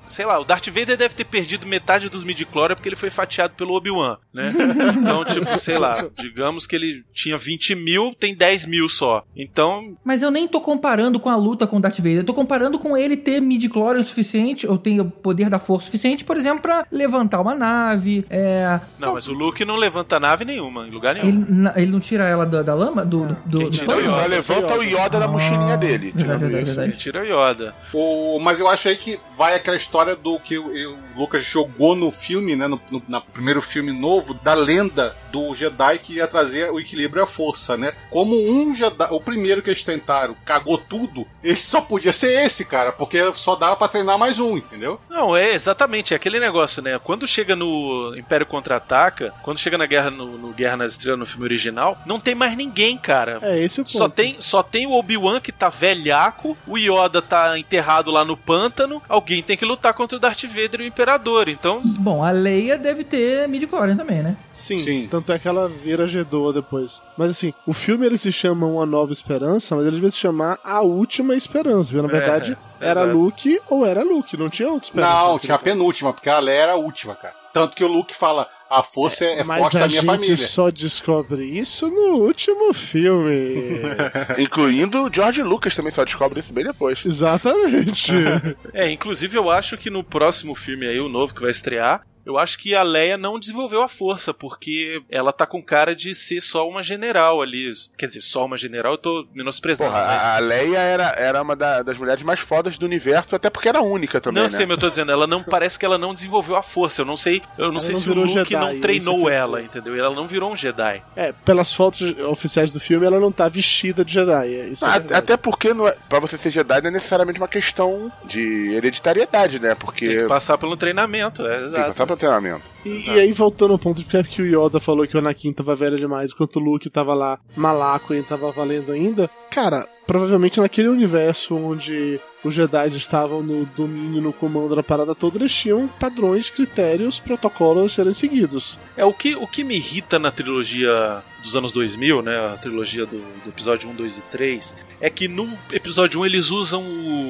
sei lá, o Darth Vader deve ter perdido metade dos midichlorians porque ele foi fatiado pelo Obi-Wan, né? Então, tipo, sei lá, digamos que ele tinha 20 mil, tem 10 mil só. Então, Mas eu nem tô comparando com a luta com o Darth Vader. Eu tô comparando com ele ter midi-chlorian o suficiente, ou ter o poder da força suficiente, por exemplo, pra levantar uma nave. É, não, mas o Luke não levanta nave nenhuma, em lugar nenhum. ele, na- ele não tira ela da, da lama? Do, do, do, Quem do tira pano? o Só Yoda. levanta o Yoda da mochilinha dele. Verdade, Tirando verdade, isso. verdade. Ele tira o Yoda. O, mas eu acho aí que vai aquela história do que o, o Lucas jogou no filme, né? No, no na primeiro filme novo, da lenda do Jedi que ia trazer o equilíbrio e a força, né? Como um Jedi, o primeiro que eles tentaram, cagou tudo, esse só podia ser esse, cara, porque só dava pra treinar mais um, entendeu? Não, é exatamente, é aquele negócio, né? Quando chega no Império Contra-Ataca, quando chega na Guerra no, no Guerra nas Estrelas, no filme original, não tem mais ninguém, cara. É esse o ponto. Só tem, só tem o Obi-Wan que tá velhaco, o Yoda tá enterrado lá no pântano, alguém tem que lutar contra o Darth Vader e o Imperador. Então, Bom, a Leia deve ter midi-chlorian também, né? Sim, Sim. tanto é que ela vira Gedoa depois. Mas assim, o filme ele se chama Uma Nova Esperança, mas ele devia se chamar A Última Esperança, viu? Na É, verdade, era exato. Luke ou era Luke, não tinha outra esperança. Não, tinha a penúltima, porque a Leia era a última, cara. Tanto que o Luke fala, a força é, é Mas forte a da minha gente família. só descobre isso no último filme. Incluindo o George Lucas também só descobre isso bem depois. Exatamente. é, inclusive eu acho que no próximo filme aí, o novo que vai estrear, eu acho que a Leia não desenvolveu a força, porque ela tá com cara de ser só uma general ali. Quer dizer, só uma general, eu tô menosprezando. Porra, mas... a Leia era, era uma da- das mulheres mais fodas do universo, até porque era única também, Não né? sei, mas eu tô dizendo, ela não parece que ela não desenvolveu a força. Eu não sei, eu não Ela sei não se o Luke Jedi, não treinou ela, entendeu? Ela não virou um Jedi. é, pelas fotos oficiais do filme, ela não tá vestida de Jedi. é- Isso é Ah, até porque não é, pra você ser Jedi não é necessariamente uma questão de hereditariedade, né? Porque Tem que passar pelo treinamento, é tem que passar pelo treinamento. E, e aí, voltando ao ponto de porque que o Yoda falou que o Anakin tava velho demais, enquanto o Luke tava lá malaco e tava valendo ainda. Cara, provavelmente naquele universo onde os Jedi estavam no domínio, no comando da parada toda, eles tinham padrões, critérios, protocolos a serem seguidos. É, o que, o que me irrita na trilogia dos anos 2000, né, a trilogia do, do episódio 1, 2 e 3, é que no episódio 1 eles usam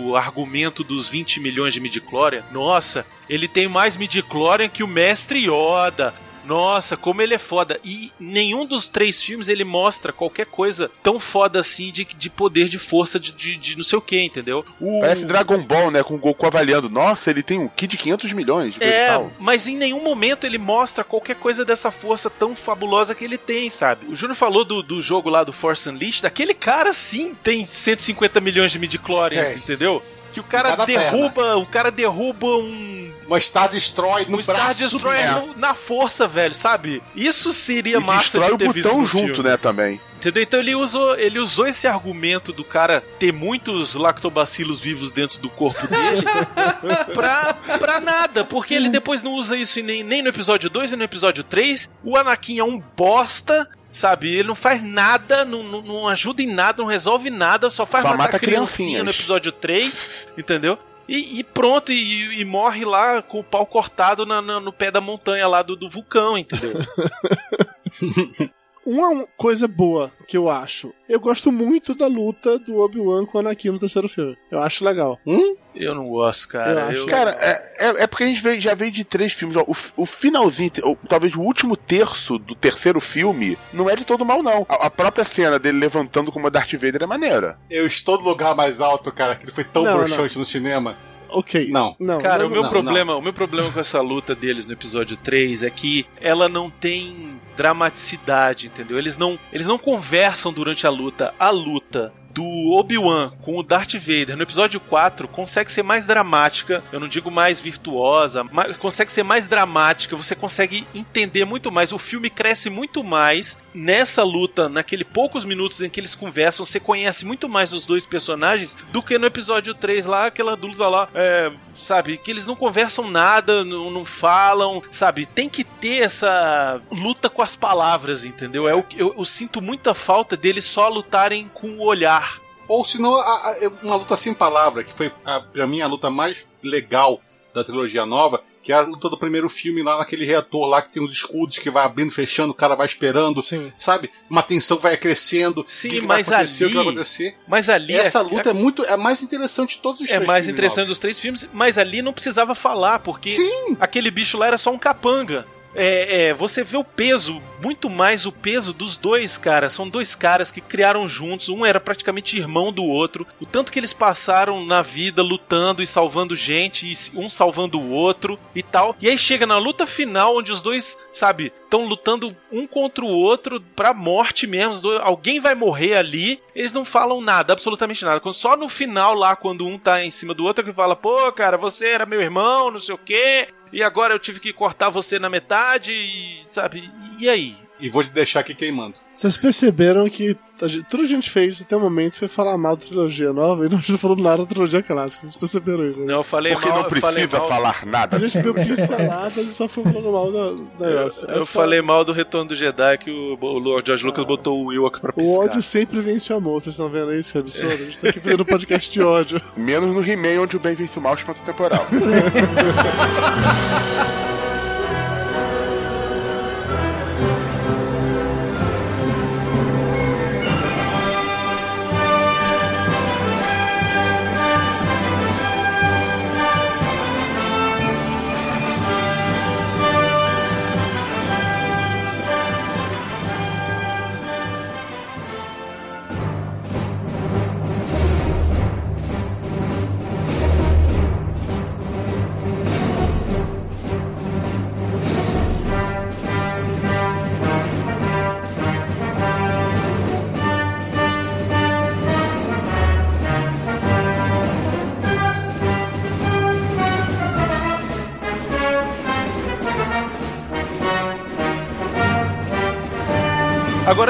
o argumento dos 20 milhões de midichlorian. Nossa, ele tem mais midichlorian que o mestre Yoda. Nossa, como ele é foda. E nenhum dos três filmes ele mostra qualquer coisa tão foda assim de, de poder, de força, de, de, de não sei o que, entendeu? O... Parece Dragon Ball, né? Com o Goku avaliando. Nossa, ele tem um Ki de 500 milhões. de É, tal. mas em nenhum momento ele mostra qualquer coisa dessa força tão fabulosa que ele tem, sabe? O Júnior falou do, do jogo lá do Force Unleashed, aquele cara sim tem 150 milhões de midichlorians, Tem. entendeu? Que o cara derruba, o cara derruba um Uma Star Destroy no um Star braço. Destroyer É. no- na força, velho, sabe? Isso seria E massa destrói de o ter visto botão no junto, filme. né, também. Entendeu? Então ele usou, ele usou esse argumento do cara ter muitos lactobacilos vivos dentro do corpo dele pra, pra nada, porque ele depois não usa isso nem, nem no episódio 2 nem no episódio 3. O Anakin é um bosta. Sabe, ele não faz nada, não, não, não ajuda em nada, não resolve nada, só faz Só matar mata criancinha criancinhas. no episódio 3, entendeu? E, e pronto, e, e morre lá com o pau cortado na- na- no pé da montanha lá do, do vulcão, entendeu? Uma coisa boa que eu acho. Eu gosto muito da luta do Obi-Wan com o Anakin no terceiro filme. Eu acho legal. Eu não gosto, cara. Eu acho Eu- Cara, é, é, é porque a gente veio- já veio de três filmes. O, o finalzinho, ou talvez o último terço do terceiro filme, não é de todo mal, não. A, a própria cena dele levantando como Darth Vader é maneira. Eu estou no lugar mais alto, cara, que ele foi tão Não, broxante no cinema. Ok. Não. Não. Cara, não, o meu não. problema, o meu problema com essa luta deles no episódio 3 é que ela não tem dramaticidade, entendeu? Eles não, eles não conversam durante a luta. A luta do Obi-Wan com o Darth Vader no episódio 4 consegue ser mais dramática, eu não digo mais virtuosa, mas consegue ser mais dramática, você consegue entender muito mais, o filme cresce muito mais nessa luta, naquele poucos minutos em que eles conversam, você conhece muito mais dos dois personagens do que no episódio 3 lá, aquela luta lá, é, sabe, que eles não conversam nada, não, não falam, sabe, tem que ter essa luta com as palavras, entendeu? É o eu, eu sinto muita falta deles só lutarem com o olhar. Ou se não, uma luta sem palavra, que foi a, pra mim a luta mais legal da trilogia nova, que é a luta do primeiro filme lá naquele reator lá que tem os escudos que vai abrindo, fechando, o cara vai esperando, Sim. sabe? Uma tensão vai crescendo. Sim, que, que mas vai acontecer, o que vai ali- acontecer. Mas ali Essa é- luta é muito é mais interessante de todos os É três mais filmes interessante novos. dos três filmes, mas ali não precisava falar, porque aquele bicho lá era só um capanga. É, é, você vê o peso, muito mais o peso dos dois caras. São dois caras que criaram juntos. Um era praticamente irmão do outro. O tanto que eles passaram na vida lutando e salvando gente, e um salvando o outro e tal. E aí chega na luta final, onde os dois, sabe, estão lutando um contra o outro pra morte mesmo. Dois- alguém vai morrer ali. Eles não falam nada, absolutamente nada. Só no final lá, quando um tá em cima do outro, que fala: pô, cara, você era meu irmão, não sei o quê. E agora eu tive que cortar você na metade, e, sabe? E aí? E vou te deixar aqui queimando. Vocês perceberam que a gente- tudo que a gente fez até o momento foi falar mal da trilogia nova e não falando nada da trilogia clássica. Vocês perceberam isso? Né? Não, eu falei Porque mal. não eu falei precisa mal- falar nada. A gente deu pinceladas e só foi falando mal da negócio. Eu É falei mal do Retorno do Jedi que o, o Lord George Lucas botou o Will aqui pra O piscar. ódio sempre vence o amor, vocês estão vendo isso? É absurdo. A gente tá aqui fazendo um podcast de ódio. Menos no He-Man, onde o bem vence o mal espaço temporal.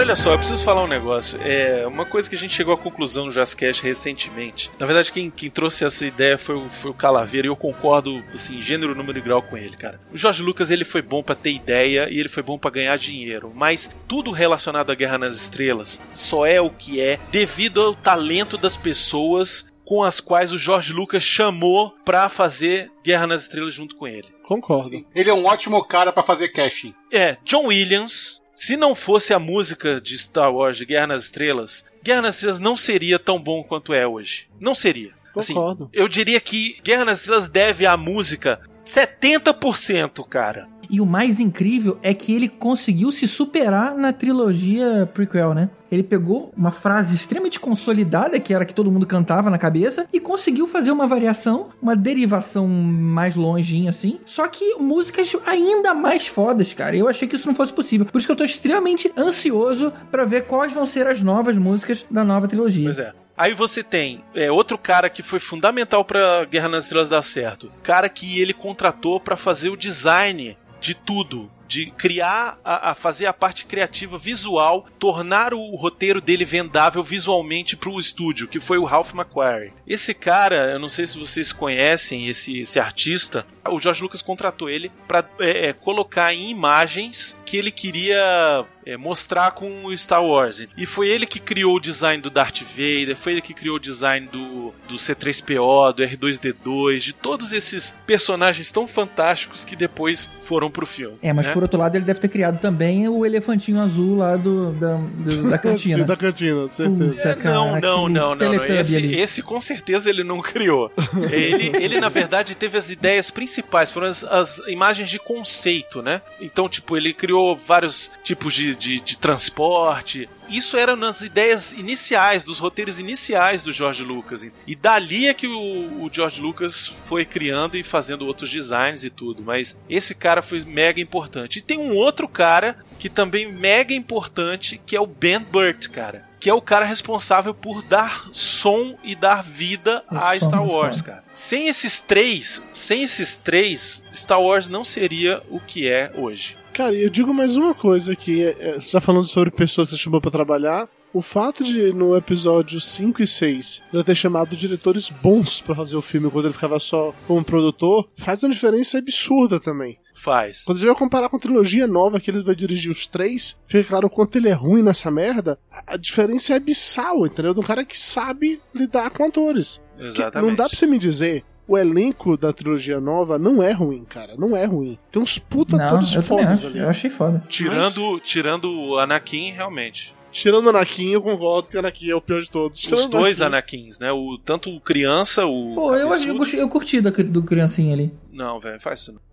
olha só, eu preciso falar um negócio. É uma coisa que a gente chegou à conclusão no Jazzcast recentemente. Na verdade, quem, quem trouxe essa ideia foi o, foi o Calaveira e eu concordo, assim, gênero, número e grau com ele, cara. O Jorge Lucas, ele foi bom pra ter ideia e ele foi bom pra ganhar dinheiro. Mas tudo relacionado à Guerra nas Estrelas só é o que é devido ao talento das pessoas com as quais o Jorge Lucas chamou pra fazer Guerra nas Estrelas junto com ele. Concordo. Ele é um ótimo cara pra fazer casting. É, John Williams, se não fosse a música de Star Wars de Guerra nas Estrelas, Guerra nas Estrelas não seria tão bom quanto é hoje. Não seria. Assim, Concordo. eu diria que Guerra nas Estrelas deve à música 70%, cara. E o mais incrível é que ele conseguiu se superar na trilogia prequel, né? Ele pegou uma frase extremamente consolidada, que era que todo mundo cantava na cabeça, e conseguiu fazer uma variação, uma derivação mais longinha assim, só que músicas ainda mais fodas, cara. Eu achei que isso não fosse possível. Por isso que eu tô extremamente ansioso pra ver quais vão ser as novas músicas da nova trilogia. Pois é. Aí você tem é, outro cara que foi fundamental pra Guerra nas Estrelas dar certo. Cara que ele contratou pra fazer o design de tudo. De criar, a, a fazer a parte criativa visual, tornar o roteiro dele vendável visualmente pro estúdio, que foi o Ralph McQuarrie. Esse cara, eu não sei se vocês conhecem esse, esse artista, o George Lucas contratou ele para é, é, colocar em imagens que ele queria é, mostrar com o Star Wars. E foi ele que criou o design do Darth Vader, foi ele que criou o design do, do C3PO, do R2D2, de todos esses personagens tão fantásticos que depois foram pro filme. É, mas né? por outro lado, ele deve ter criado também o elefantinho azul lá do, da, do- da cantina. Sim, da cantina, certeza. Puta, cara, Não, não, não, não, não. Esse, ali. esse com certeza ele não criou. Ele, ele, na verdade, teve as ideias principais, foram as, as imagens de conceito, né? Então, tipo, ele criou vários tipos de, de, de transporte. Isso era nas ideias iniciais, dos roteiros iniciais do George Lucas. E dali é que o, o George Lucas foi criando e fazendo outros designs e tudo. Mas esse cara foi mega importante. E tem um outro cara que também é mega importante, que é o Ben Burt, cara que é o cara responsável por dar som e dar vida O a Star Wars, cara. Sem esses três, sem esses três, Star Wars não seria o que é hoje. Cara, e eu digo mais uma coisa aqui. é, é, Você tá falando sobre pessoas que você chamou pra trabalhar. O fato de, no episódio 5 e 6, ele ter chamado diretores bons pra fazer o filme quando ele ficava só como produtor, faz uma diferença absurda também. Faz. Quando a gente vai comparar com a trilogia nova, que ele vai dirigir os três, fica claro o quanto ele é ruim nessa merda. A diferença é abissal, entendeu? De um cara que sabe lidar com atores. Exatamente. não dá pra você me dizer. O elenco da trilogia nova não é ruim, cara. Não é ruim. Tem uns puta Não, também fodas ali. Eu achei foda. Tirando, tirando o Anakin, realmente. Tirando o Anakin, eu concordo que o Anakin é o pior de todos. Os Tirando o dois Anakin, Anakins, né? O, tanto o criança, o. Pô, eu, eu, eu curti do, do criancinha ali. Não, velho, faz isso não.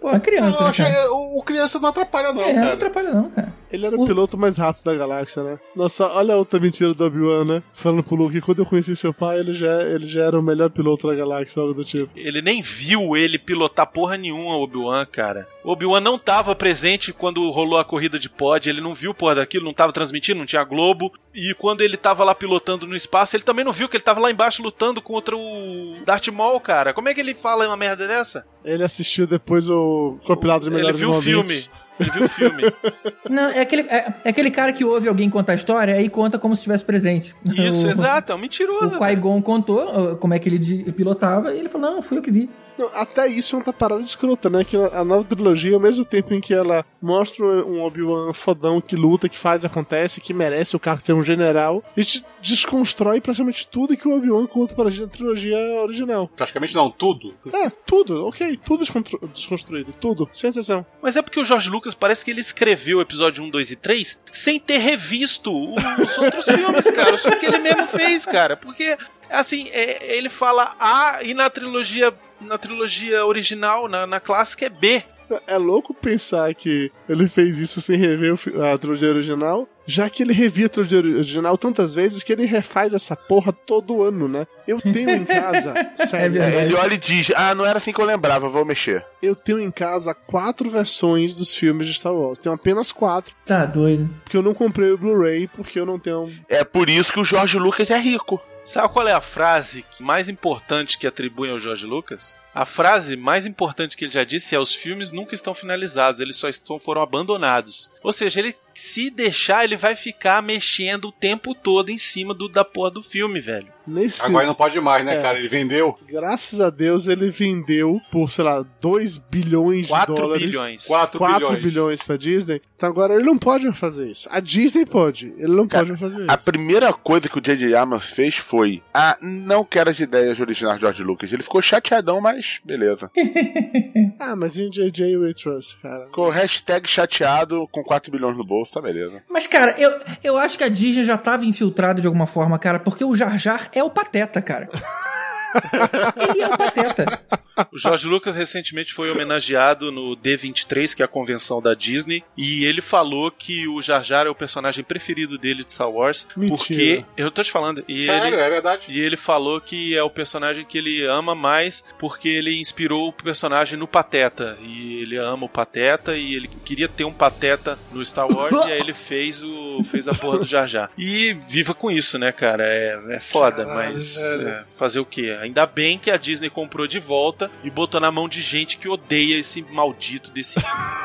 Pô, é criança, eu achei, o, o criança não atrapalha, não, É, não cara. atrapalha não, cara. Ele era o piloto mais rápido da galáxia, né? Nossa, olha a outra mentira do Obi-Wan, né? Falando pro Luke, quando eu conheci seu pai, ele já, ele já era o melhor piloto da galáxia, algo do tipo. Ele nem viu ele pilotar porra nenhuma, Obi-Wan, cara. Obi-Wan não tava presente quando rolou a corrida de pod, ele não viu porra daquilo, não tava transmitindo, não tinha Globo. E quando ele tava lá pilotando no espaço, ele também não viu que ele tava lá embaixo lutando contra o Darth Maul, cara. Como é que ele fala uma merda dessa? Ele assistiu depois o compilado de Ele melhores viu o filme. momentos. Ele viu o filme. Não, é aquele, é, é aquele cara que ouve alguém contar a história e conta como se estivesse presente. Isso, O- exato, é um O mentiroso. Qui-Gon contou uh, como é que ele pilotava e ele falou, não, fui eu que vi. Não, até isso é uma parada escrota, né? Que a nova trilogia, ao mesmo tempo em que ela mostra um Obi-Wan fodão que luta, que faz, acontece, que merece o cargo de ser um general, a gente desconstrói praticamente tudo que o Obi-Wan conta pra gente na trilogia original. Praticamente não, tudo. É, tudo, ok, tudo desconstruído, tudo, sem exceção. Mas é porque o George Lucas parece que ele escreveu o episódio 1, 2 e 3 sem ter revisto os outros filmes, cara. Só que ele mesmo fez, cara. Porque, assim, é- ele fala A e na trilogia, na trilogia original, na, na clássica, é B. É louco pensar que ele fez isso sem rever a trilogia original, já que ele revia a trilogia original tantas vezes que ele refaz essa porra todo ano, né? Eu tenho em casa, sério, verdade. Ele olha e diz: Ah, não era assim que eu lembrava, vou mexer. eu tenho em casa quatro versões dos filmes de Star Wars. Tenho apenas quatro, Tá doido. porque eu não comprei o Blu-ray, porque eu não tenho. É por isso que o Jorge Lucas é rico. Sabe qual é a frase mais importante que atribuem ao George Lucas? A frase mais importante que ele já disse é: os filmes nunca estão finalizados, eles só estão, foram abandonados. Ou seja, ele se deixar, ele vai ficar mexendo o tempo todo em cima do, da porra do filme, velho. Nesse... Agora não pode mais, né, É. cara? Ele vendeu. Graças a Deus ele vendeu por, sei lá, 2 bilhões Quatro de dólares. bilhões. 4 4 bilhões. bilhões pra Disney. Então agora ele não pode mais fazer isso. A Disney pode, ele não pode mais fazer A isso. primeira coisa que o J.J. Abrams fez foi: Ah, não quero as ideias originais de George Lucas. Ele ficou chateadão, mas beleza. Ah, mas em JJ We Trust, cara. Ficou hashtag chateado com 4 bilhões no bolso, tá beleza. Mas, cara, eu, eu acho que a Disney já tava infiltrada de alguma forma, cara, porque o Jar Jar é o Pateta, cara. Ele é o Pateta. O George Lucas recentemente foi homenageado no D23, que é a convenção da Disney, e ele falou que o Jar Jar é o personagem preferido dele de Star Wars, Mentira. porque eu tô te falando, e Sério, ele é verdade. e ele falou que é o personagem que ele ama mais porque ele inspirou o personagem no Pateta. E ele ama o Pateta e ele queria ter um Pateta no Star Wars e aí ele fez o fez a porra do Jar Jar. E viva com isso, né, cara? É, é foda, Caralho, mas é, fazer o quê? Ainda bem que a Disney comprou de volta e botou na mão de gente que odeia esse maldito desse,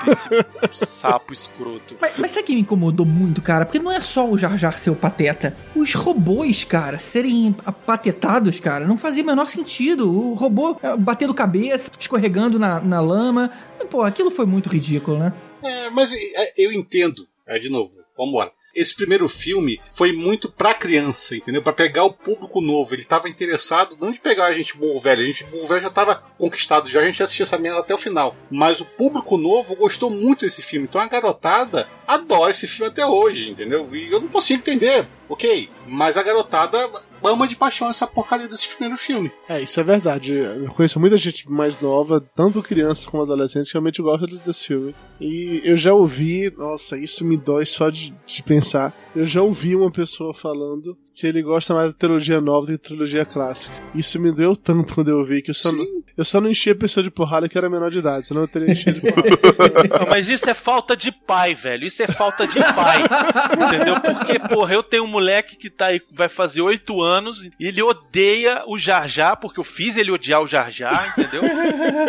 desse sapo escroto. Mas, mas sabe o que me incomodou muito, cara? Porque não é só o Jar Jar ser o Pateta. Os robôs, cara, serem apatetados, cara, não fazia o menor sentido. O robô eh, batendo cabeça, escorregando na, na lama. Pô, aquilo foi muito ridículo, né? É, mas é, eu entendo. É, de novo, vamos embora. Esse primeiro filme foi muito pra criança, entendeu? Pra pegar o público novo. Ele tava interessado não de pegar a gente burro velho. A gente burro velho já tava conquistado, já a gente assistia essa merda até o final. Mas o público novo gostou muito desse filme. Então a garotada adora esse filme até hoje, entendeu? E eu não consigo entender, ok? Mas a garotada ama de paixão essa porcaria desse primeiro filme. É, isso é verdade. Eu conheço muita gente mais nova, tanto crianças como adolescentes, que realmente gosta desse filme. E eu já ouvi, nossa, isso me dói só de, de pensar. Eu já ouvi uma pessoa falando que ele gosta mais da trilogia nova do que da trilogia clássica. Isso me doeu tanto quando eu ouvi que eu só, não, eu só não enchia a pessoa de porrada que era menor de idade, senão eu teria enchido de porrada. Não, mas isso é falta de pai, velho. Isso é falta de pai. entendeu? Porque, porra, eu tenho um moleque que tá aí, vai fazer oito anos, e ele odeia o Jar Jar, porque eu fiz ele odiar o Jar Jar, entendeu?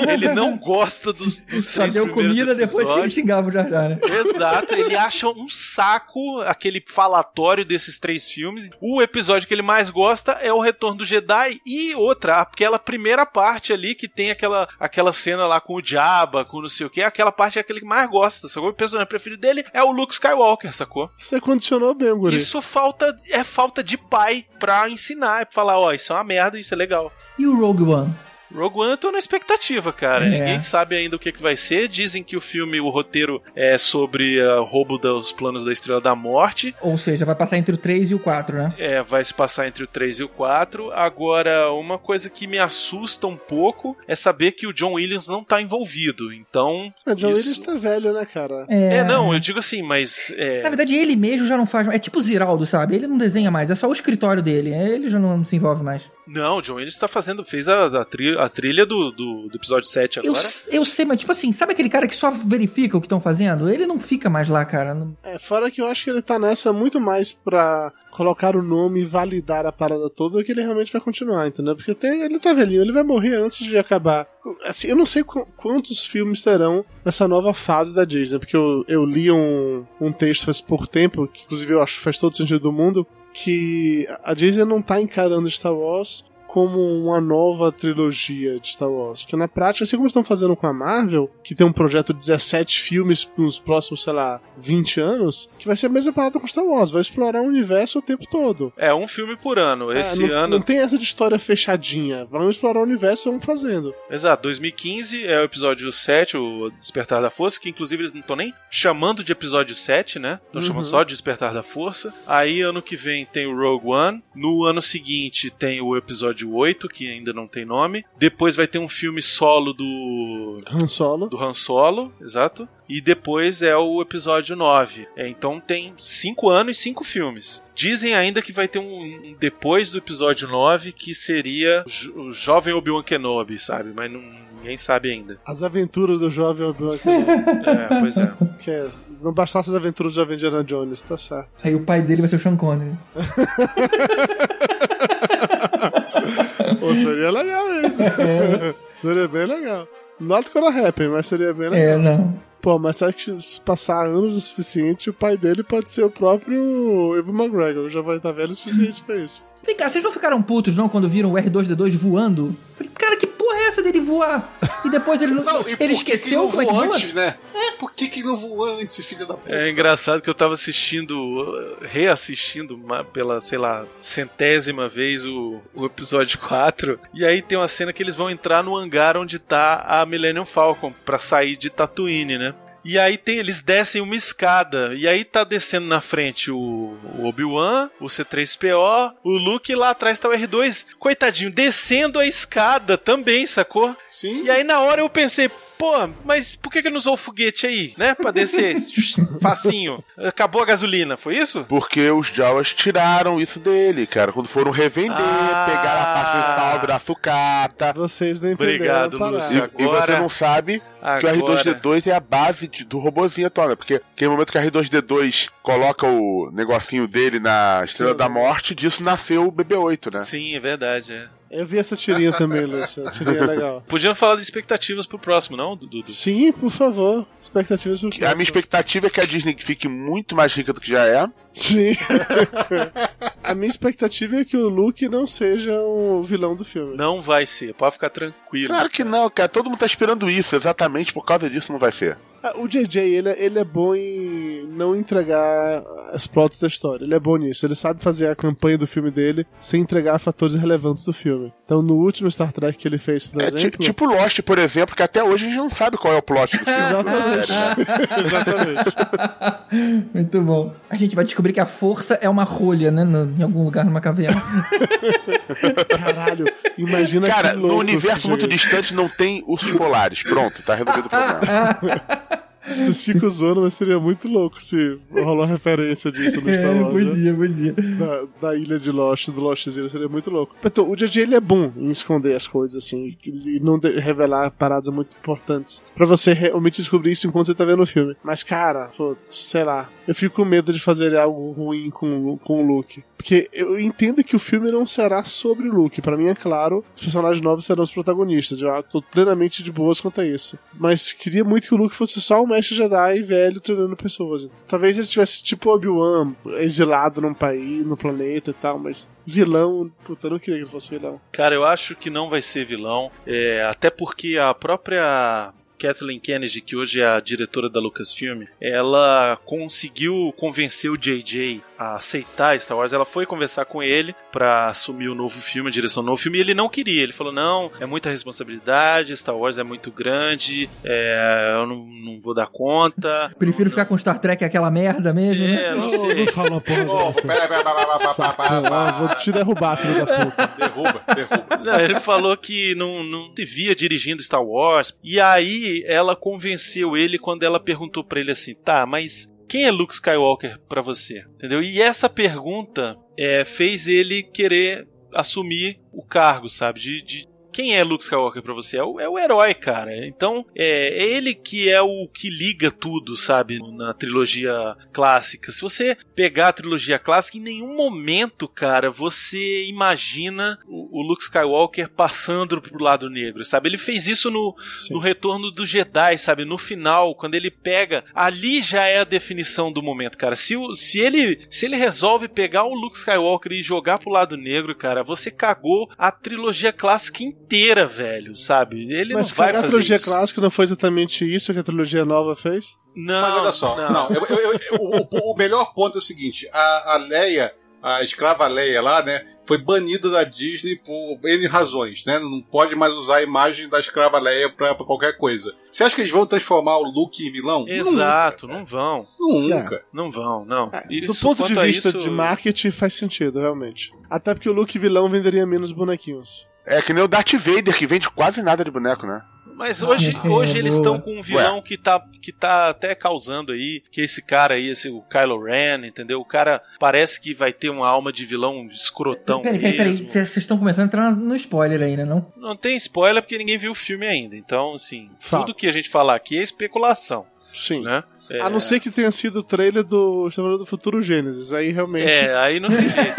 Ele não gosta dos, dos Só três deu comida depois que ele episódios. xingava o Jar Jar, né? Exato, ele acha um saco aquele falatório desses três filmes. O episódio que ele mais gosta é o Retorno do Jedi e outra, aquela primeira parte ali que tem aquela, aquela cena lá com o Jabba, com não sei o que, aquela parte é aquele que mais gosta, sacou? O personagem preferido dele é o Luke Skywalker, sacou? Você condicionou bem, guri. Isso falta é falta de pai pra ensinar, pra falar, ó, isso é uma merda, isso é legal. E o Rogue One? Rogue One eu tô na expectativa, cara. É. Ninguém sabe ainda o que, que vai ser. Dizem que o filme, o roteiro é sobre o roubo dos planos da Estrela da Morte. Ou seja, vai passar entre o 3 e o 4, né? É, vai se passar entre o 3 e o 4. Agora, uma coisa que me assusta um pouco é saber que o John Williams não tá envolvido. Então. A John isso- Williams tá velho, né, cara? É, não, eu digo assim, mas. é, Na verdade, ele mesmo já não faz mais. É tipo o Ziraldo, sabe? Ele não desenha mais, é só o escritório dele. Ele já não se envolve mais. Não, o John Williams tá fazendo. fez a, a, tri- a trilha do, do, do episódio 7 Eu, agora. eu sei, mas tipo assim, sabe aquele cara que só verifica o que estão fazendo? Ele não fica mais lá, cara. Não- É, fora que eu acho que ele tá nessa muito mais pra colocar o nome e validar a parada toda do que ele realmente vai continuar, entendeu? Porque tem, ele tá velhinho, ele vai morrer antes de acabar. Assim, eu não sei qu- quantos filmes terão nessa nova fase da Disney, porque eu, eu li um, um texto faz pouco tempo, que inclusive eu acho que faz todo sentido do mundo, que a Disney não tá encarando Star Wars como uma nova trilogia de Star Wars. Porque na prática, assim como estão fazendo com a Marvel, que tem um projeto de 17 filmes nos próximos, sei lá, 20 anos, que vai ser a mesma parada com Star Wars, vai explorar o universo o tempo todo. É um filme por ano. Esse É, não, ano. Não tem essa de história fechadinha. Vamos explorar o universo e vamos fazendo. Exato, 2015 é o episódio 7, o Despertar da Força, que inclusive eles não estão nem chamando de episódio 7, né? Estão Uhum. chamando só de Despertar da Força. Aí ano que vem tem o Rogue One. No ano seguinte tem o episódio 8, que ainda não tem nome. Depois vai ter um filme solo do. Han Solo. Do Han Solo, exato. E depois é o episódio 9. É, então tem 5 anos e 5 filmes. Dizem ainda que vai ter um, um depois do episódio 9 que seria o jovem Obi-Wan Kenobi, sabe? Mas não, ninguém sabe ainda. As aventuras do jovem Obi-Wan Kenobi. É, pois é. que é, não bastasse as aventuras do jovem Indiana Jones, tá certo. Aí o pai dele vai ser o Sean Connery. Pô, seria legal isso. seria bem legal. Not gonna happen, mas seria bem legal. É, não. Pô, mas sabe que se passar anos o suficiente, o pai dele pode ser o próprio Evan McGregor. Já vai estar velho o suficiente pra isso. Vem cá, vocês não ficaram putos, não, quando viram o R2D2 voando? Falei, cara, que porra é essa dele voar? E depois ele não. Não, e por que ele que esqueceu não é que voou voa? antes, né? É, por que, que ele não voou antes, filho da puta? É engraçado que eu tava assistindo, reassistindo pela, sei lá, centésima vez o, o episódio 4. E aí tem uma cena que eles vão entrar no hangar onde tá a Millennium Falcon pra sair de Tatooine, né? E aí tem, eles descem uma escada. E aí tá descendo na frente o, o Obi-Wan, o C3PO, o Luke e lá atrás tá o R2. Coitadinho, descendo a escada também, sacou? Sim. E aí na hora eu pensei, pô, mas por que que não usou o foguete aí, né? Pra descer facinho. Acabou a gasolina, foi isso? Porque os Jawas tiraram isso dele, cara. Quando foram revender, Ah. pegaram a parte principal, virar sucata. Vocês não entenderam Obrigado. Lúcio. E, e você Agora- não sabe que o Agora- R2D2 é a base de- do robozinho atual, né? Porque aquele momento que o R2D2 coloca o negocinho dele na Estrela da Morte, disso nasceu o BB-8, né? Sim, é verdade, é. Eu vi essa tirinha também, Lúcio. A tirinha é legal. Podiam falar de expectativas pro próximo, não, Dudu? Sim, por favor. Expectativas pro A minha próximo. expectativa é que a Disney fique muito mais rica do que já é. Sim. a minha expectativa é que o Luke não seja o vilão do filme. Não vai ser, pode ficar tranquilo. Claro que não, cara. Todo mundo tá esperando isso. Exatamente por causa disso não vai ser. Ah, O JJ, ele, é- ele é bom em não entregar as plots da história. Ele é bom nisso. Ele sabe fazer a campanha do filme dele sem entregar fatores relevantes do filme. Então, no último Star Trek que ele fez, por É exemplo... tipo Lost, por exemplo, que até hoje a gente não sabe qual é o plot do filme. Exatamente. Exatamente. Muito bom. A gente vai descobrir que a força é uma rolha, né? no- em algum lugar numa caverna. Caralho, imagina Cara, que no louco universo muito distante não tem ursos polares. Pronto, tá resolvido o problema. Vocês ficam zoando, mas seria muito louco se rolou referência disso no Star Wars. né? podia, podia. da, da ilha de Lost, do Lost Zero, seria muito louco. Então, o JJ ele é bom em esconder as coisas, assim, e não revelar paradas muito importantes. Pra você realmente descobrir isso enquanto você tá vendo o filme. Mas, cara, pô, sei lá, eu fico com medo de fazer algo ruim com, com o Luke. Porque eu entendo que o filme não será sobre o Luke. Pra mim é claro, os personagens novos serão os protagonistas. Eu tô plenamente de boas quanto a isso. Mas queria muito que o Luke fosse só um mestre Jedi velho treinando pessoas. Talvez ele tivesse tipo Obi-Wan, exilado num país, no planeta e tal, mas vilão, puta, eu não queria que ele fosse vilão. Cara, eu acho que não vai ser vilão, é, até porque a própria Kathleen Kennedy, que hoje é a diretora da Lucasfilm, ela conseguiu convencer o JJ a aceitar Star Wars. Ela foi conversar com ele pra assumir o novo filme, a direção do novo filme, e ele não queria. Ele falou: não, é muita responsabilidade, Star Wars é muito grande, é, eu não, não vou dar conta. Prefiro ficar com Star Trek aquela merda mesmo, É, né? não Não, sei. não fala uma porra dessa. pera, pera, pera, pera, vou te derrubar, filho da puta. Derruba, derruba. Não, ele falou que não, não se via dirigindo Star Wars. E aí ela convenceu ele quando ela perguntou pra ele assim: tá, mas quem é Luke Skywalker pra você? Entendeu? E essa pergunta é, fez ele querer assumir o cargo, sabe? De. de quem é Luke Skywalker pra você? É o, é o herói, cara. Então, é, é ele que é o que liga tudo, sabe? Na trilogia clássica. Se você pegar a trilogia clássica, em nenhum momento, cara, você imagina o, Luke Skywalker passando pro lado negro, sabe? Ele fez isso no, Sim. no Retorno do Jedi, sabe? No final, quando ele pega, ali já é a definição do momento, cara. Se, o, se ele se ele resolve pegar o Luke Skywalker e jogar pro lado negro, cara, você cagou a trilogia clássica inteira, velho, sabe? Ele Mas não vai cagar a fazer trilogia isso. clássica não foi exatamente isso que a trilogia nova fez? Não, Mas olha só, não, eu- eu- eu- o, o melhor ponto é o seguinte: a, a Leia, a escrava Leia lá, né, foi banida da Disney por N razões, né? Não pode mais usar a imagem da escrava Leia pra, pra qualquer coisa. Você acha que eles vão transformar o Luke em vilão? Exato, não vão. Nunca. Não vão, não. É, do Isso, ponto de vista isso- de marketing faz sentido, realmente. Até porque o Luke vilão venderia menos bonequinhos. É que nem o Darth Vader, que vende quase nada de boneco, né? Mas hoje, É, hoje eles boa. estão com um vilão que tá, que tá até causando aí, que é esse cara aí, esse, o Kylo Ren, entendeu? O cara parece que vai ter uma alma de vilão escrotão Peraí, peraí, peraí. Vocês estão começando a entrar no spoiler ainda, não? Não tem spoiler porque ninguém viu o filme ainda. Então, assim, Fato. tudo que a gente falar aqui é especulação, Sim. né? É. A não ser que tenha sido o trailer do Exterminador do Futuro Gênesis. Aí realmente. É, aí não tem jeito.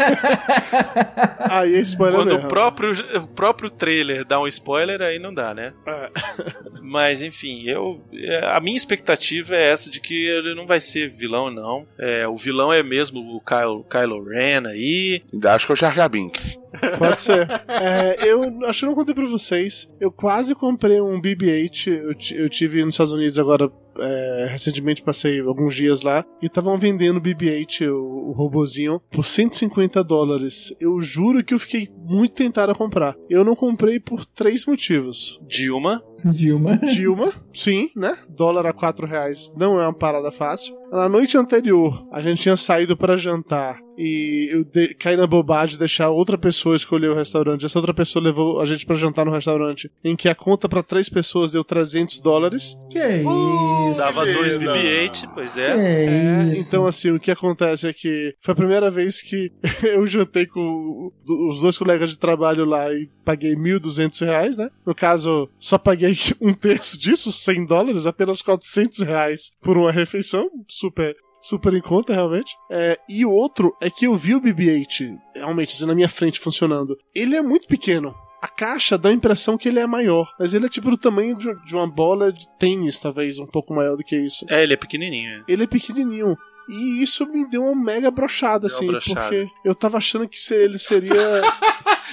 Aí é spoiler Quando mesmo. o próprio, o próprio trailer dá um spoiler, aí não dá, né? É. Mas enfim, eu é, a minha expectativa é essa de que ele não vai ser vilão, não. É, o vilão é mesmo o Kylo, Kylo Ren aí. Ainda acho que é o Jar Jar Binks. Pode ser. É, eu acho que eu não contei pra vocês. Eu quase comprei um BB-8. Eu, eu tive nos Estados Unidos agora. é, recentemente passei alguns dias lá e estavam vendendo o BB-8, o, o robozinho, por 150 dólares. Eu juro que eu fiquei muito tentado a comprar. Eu não comprei por três motivos. Dilma. Dilma. Dilma, sim, né? Dólar a 4 reais não é uma parada fácil. Na noite anterior, a gente tinha saído pra jantar e eu de- caí na bobagem de deixar outra pessoa escolher o restaurante. Essa outra pessoa levou a gente pra jantar no restaurante, em que a conta pra três pessoas deu 300 dólares. Que isso? Dava que dois vida. BB-8, pois Que é. É, isso? então, assim, o que acontece é que foi a primeira vez que eu jantei com os dois colegas de trabalho lá e paguei 1.200 reais, né? No caso, só paguei um terço disso, 100 dólares, apenas 400 reais por uma refeição, super... Super em conta, realmente. É, e o outro é que eu vi o BB-8, realmente, assim, na minha frente funcionando. Ele é muito pequeno. A caixa dá a impressão que ele é maior, mas ele é tipo do tamanho de, de uma bola de tênis, talvez, um pouco maior do que isso É, ele é pequenininho. é. ele é pequenininho. E isso me deu uma mega brochada, assim, brochada. porque eu tava achando que se- ele seria.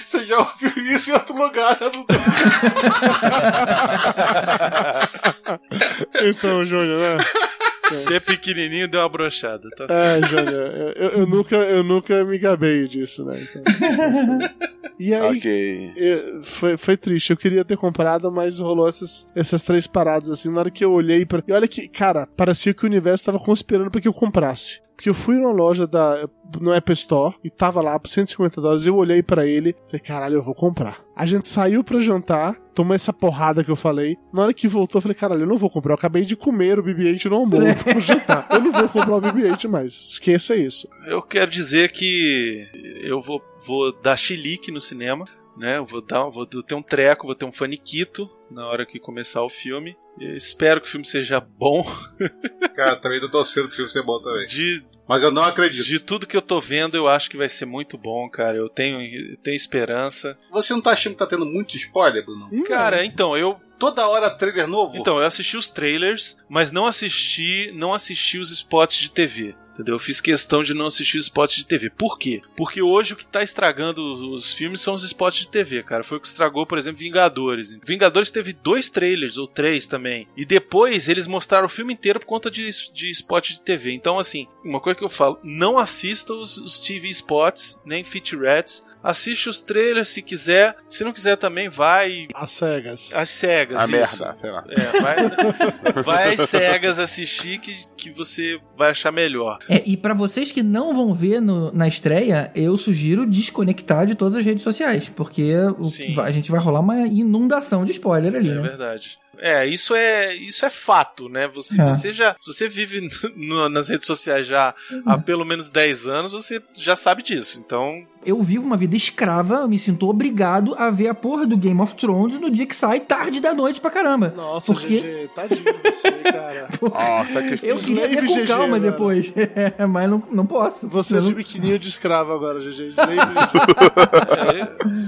Você já ouviu isso em outro lugar, né, então, Júnior, né? Ser pequenininho deu uma brochada, tá certo. É, Júnior, eu, eu nunca, eu nunca me gabei disso, né? Então, assim. E aí, Ok. eu- foi, foi triste. Eu queria ter comprado, mas rolou essas, essas três paradas, assim. Na hora que eu olhei pra. E olha que, cara, parecia que o universo tava conspirando pra que eu comprasse. Porque eu fui numa loja da, no Apple Store e tava lá por 150 dólares. Eu olhei pra ele falei, caralho, eu vou comprar. A gente saiu pra jantar, tomou essa porrada que eu falei. Na hora que voltou, eu falei, caralho, eu não vou comprar. Eu acabei de comer o BB-8 no almoço jantar. Eu não vou comprar o BB-8 mais. Esqueça isso. Eu quero dizer que eu vou, vou dar chilique no cinema, né? Eu vou dar, vou ter um treco, vou ter um faniquito na hora que começar o filme. Eu espero que o filme seja bom. Cara, também tô torcendo pro filme ser bom também. De, Mas eu não acredito. de tudo que eu tô vendo, eu acho que vai ser muito bom, cara. Eu tenho, eu tenho esperança. Você não tá achando que tá tendo muito spoiler, Bruno? Cara, então, eu Toda hora trailer novo? Então, eu assisti os trailers, mas não assisti, não assisti os spots de TV. Entendeu? Eu fiz questão de não assistir os spots de TV. Por quê? Porque hoje o que tá estragando os, os filmes são os spots de TV, cara. Foi o que estragou, por exemplo, Vingadores. Vingadores teve dois trailers, ou três também. E depois eles mostraram o filme inteiro por conta de, de spot de TV. Então, assim, uma coisa que eu falo: não assista os, os TV spots, nem featurettes. Assiste os trailers se quiser. Se não quiser também, vai As cegas. às cegas. A isso. merda, sei lá. É, vai, vai às cegas assistir que, que você vai achar melhor. É, e pra vocês que não vão ver no- na estreia, eu sugiro desconectar de todas as redes sociais, porque o- a gente vai rolar uma inundação de spoiler ali, É né? verdade. É, isso é, isso é fato, né? Você, É. você já, se você vive no- nas redes sociais já há pelo menos 10 anos, você já sabe disso. Então, Eu vivo uma vida escrava, eu me sinto obrigado a ver a porra do Game of Thrones no dia que sai, tarde da noite pra caramba. Nossa, Porque- GG, tadinho você, cara. Nossa, que Eu queria ver Slave com GG, calma mano. depois, mas não, não posso. Você é Eu de não- biquininho de escravo agora, GG. Slave.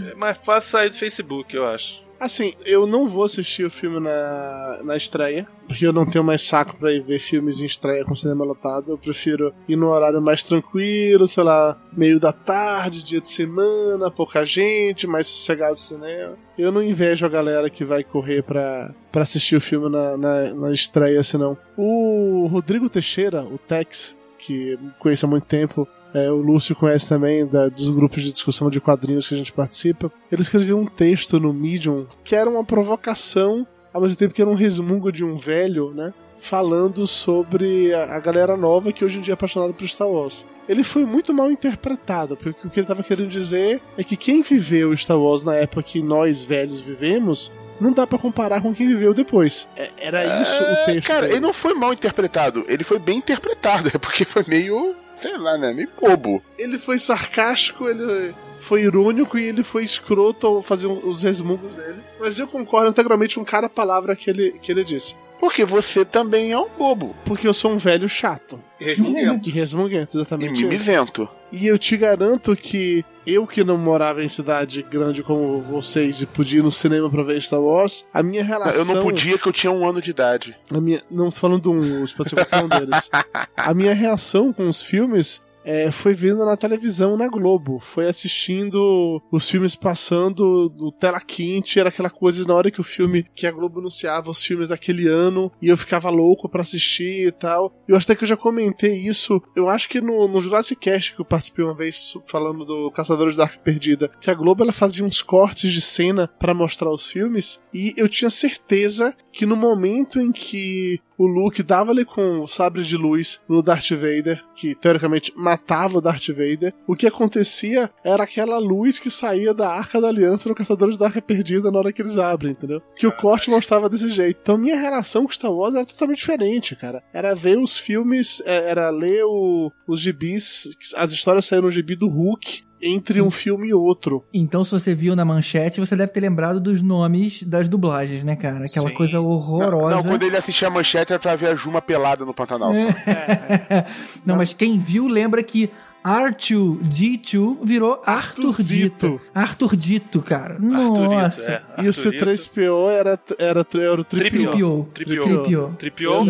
é, é mais fácil sair do Facebook, eu acho. Assim, eu não vou assistir o filme na, na estreia, porque eu não tenho mais saco pra ir ver filmes em estreia com cinema lotado. Eu prefiro ir num horário mais tranquilo, sei lá, meio da tarde, dia de semana, pouca gente, mais sossegado o cinema. Eu não invejo a galera que vai correr pra, pra assistir o filme na, na, na estreia, senão. O Rodrigo Teixeira, o Tex, que conheço há muito tempo, é, o Lúcio conhece também da- dos grupos de discussão de quadrinhos que a gente participa. Ele escreveu um texto no Medium que era uma provocação, ao mesmo tempo que era um resmungo de um velho, né? Falando sobre a, a galera nova que hoje em dia é apaixonada por Star Wars. Ele foi muito mal interpretado, porque o que ele estava querendo dizer é que quem viveu Star Wars na época que nós velhos vivemos não dá pra comparar com quem viveu depois. É- Era isso o texto. Cara, dele. ele não foi mal interpretado, ele foi bem interpretado, é porque foi meio, sei lá, né, meio bobo. ele foi sarcástico, ele foi irônico e ele foi escroto ao fazer os resmungos dele. Mas eu concordo integralmente com cada palavra que ele, que ele disse. Porque você também é um bobo. Porque eu sou um velho chato. E resmunguento. E resmunguento, E exatamente. isso. mimizento. E eu te garanto que eu que não morava em cidade grande como vocês e podia ir no cinema pra ver Star Wars, a minha relação. Eu não podia que eu tinha um ano de idade. A minha, não tô falando de um, qualquer um deles. A minha reação com os filmes é, foi vendo na televisão, na Globo. Foi assistindo os filmes passando do tela quente, era aquela coisa na hora que o filme, que a Globo anunciava os filmes daquele ano, e eu ficava louco pra assistir e tal. Eu acho até que eu já comentei isso, eu acho que no, no Jurassic Cast que eu participei uma vez falando do Caçadores da Arca Perdida, que a Globo ela fazia uns cortes de cena pra mostrar os filmes, e eu tinha certeza que no momento em que o Luke dava-lhe com o sabre de luz no Darth Vader, que teoricamente matava o Darth Vader, o que acontecia era aquela luz que saía da Arca da Aliança no Caçadores da Arca Perdida na hora que eles abrem, entendeu? Que o corte mostrava desse jeito. Então minha relação com Star Wars era totalmente diferente, cara. Era ver os filmes, é, era ler o- os gibis, as histórias saíram no gibi do Hulk, entre um filme e outro. Então, se você viu na manchete, você deve ter lembrado dos nomes das dublagens, né, cara? Aquela Sim. coisa horrorosa. Não, quando ele assistia a manchete era pra ver a Juma pelada no Pantanal. É. Não, mas quem viu lembra que R2D2 virou Arthur Dito. Arthur Dito, cara. Nossa. é. E o C3PO era, era, era o Tripio. Tripio. Tripio. Tripio.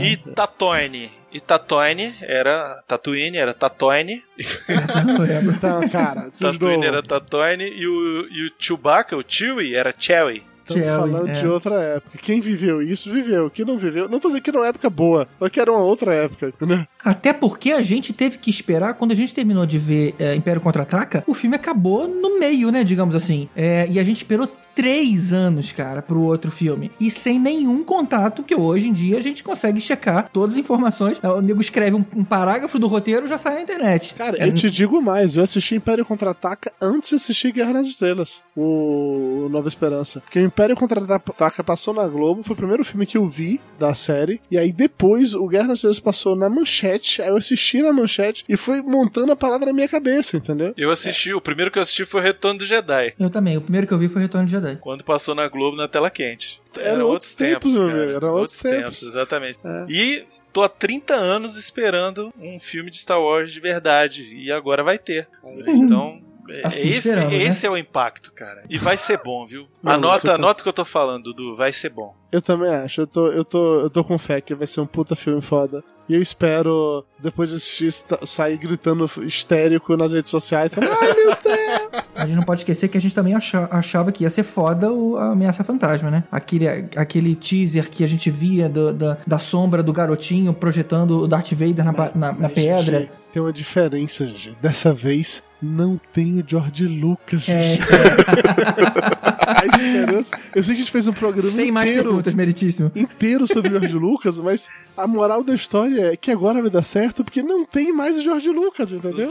E Tatooine. E Tatooine era Tatooine, era Tatooine. Essa eu não lembro. Então, cara, Tatooine era Tatooine e o, e o Chewbacca, o Chewie, era Chewie. estamos falando é. de outra época. Quem viveu isso, viveu. Quem não viveu, não tô dizendo que era uma época boa, só que era uma outra época, entendeu? Até porque a gente teve que esperar, quando a gente terminou de ver é, Império Contra-Ataca, o filme acabou no meio, né, digamos assim. É, e a gente esperou três anos, cara, pro outro filme. E sem nenhum contato, que hoje em dia a gente consegue checar todas as informações. O nego escreve um, um parágrafo do roteiro já sai na internet. Cara, É, eu te digo mais, eu assisti Império Contra-Ataca antes de assistir Guerra nas Estrelas, o Nova Esperança. Porque o Império Contra-Ataca passou na Globo, foi o primeiro filme que eu vi da série, e aí depois o Guerra nas Estrelas passou na Manchete, aí eu assisti na Manchete e foi montando a palavra na minha cabeça, entendeu? Eu assisti, o primeiro que eu assisti foi o Retorno do Jedi. Eu também. O primeiro que eu vi foi Retorno de Jedi. Quando passou na Globo na tela quente. Eram outros tempos, meu amigo, eram outros tempos. Exatamente. É. E tô há 30 anos esperando um filme de Star Wars de verdade. E agora vai ter. Então. é- Assim esse, né? esse é o impacto, cara. E vai ser bom, viu? Você anota, tá- anota o que eu tô falando, Dudu. Vai ser bom. Eu também acho, eu tô, eu tô, eu tô com fé que vai ser um puta filme foda. E eu espero, depois de assistir, sair gritando histérico nas redes sociais. Ai, meu Deus! A gente não pode esquecer que a gente também acha- achava que ia ser foda o, a Ameaça Fantasma, né? Aquele, aquele teaser que a gente via do- da, da sombra do garotinho projetando o Darth Vader na, pa- na, na Mas, pedra. Gigi, Tem uma diferença, gente. Dessa vez, não tem o George Lucas, É. A esperança... Eu sei que a gente fez um programa sem mais inteiro, perguntas, meritíssimo. inteiro sobre o George Lucas, mas a moral da história é que agora vai dar certo porque não tem mais o George Lucas, entendeu?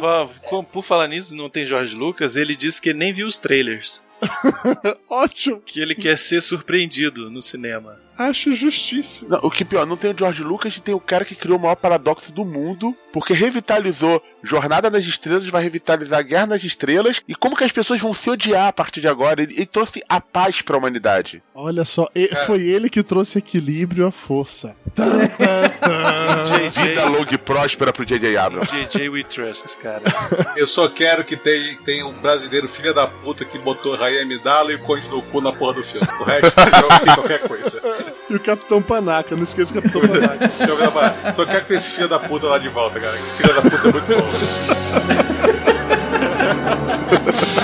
Por falar nisso, não tem Jorge Lucas, ele disse que ele nem viu os trailers. Ótimo! Que ele quer ser surpreendido no cinema. Acho justíssimo. Não, o que pior, não tem o George Lucas e tem o cara que criou o maior paradoxo do mundo, porque revitalizou Jornada nas Estrelas, vai revitalizar Guerra nas Estrelas, e como que as pessoas vão se odiar a partir de agora? Ele, ele trouxe a paz pra humanidade. Olha só, e- foi ele que trouxe equilíbrio à força. Vida longa e próspera pro J.J. Abrams. JJ We Trust, cara. Eu só quero que tenha, tenha um brasileiro filha da puta que botou Raia Amidala e o Conde do Cu na porra do filme. O resto ok, qualquer coisa. E o Capitão Panaca, não esqueça o Capitão Panaca. Então, galera, Só quero que tenha esse filho da puta lá de volta, cara. Esse filho da puta é muito bom.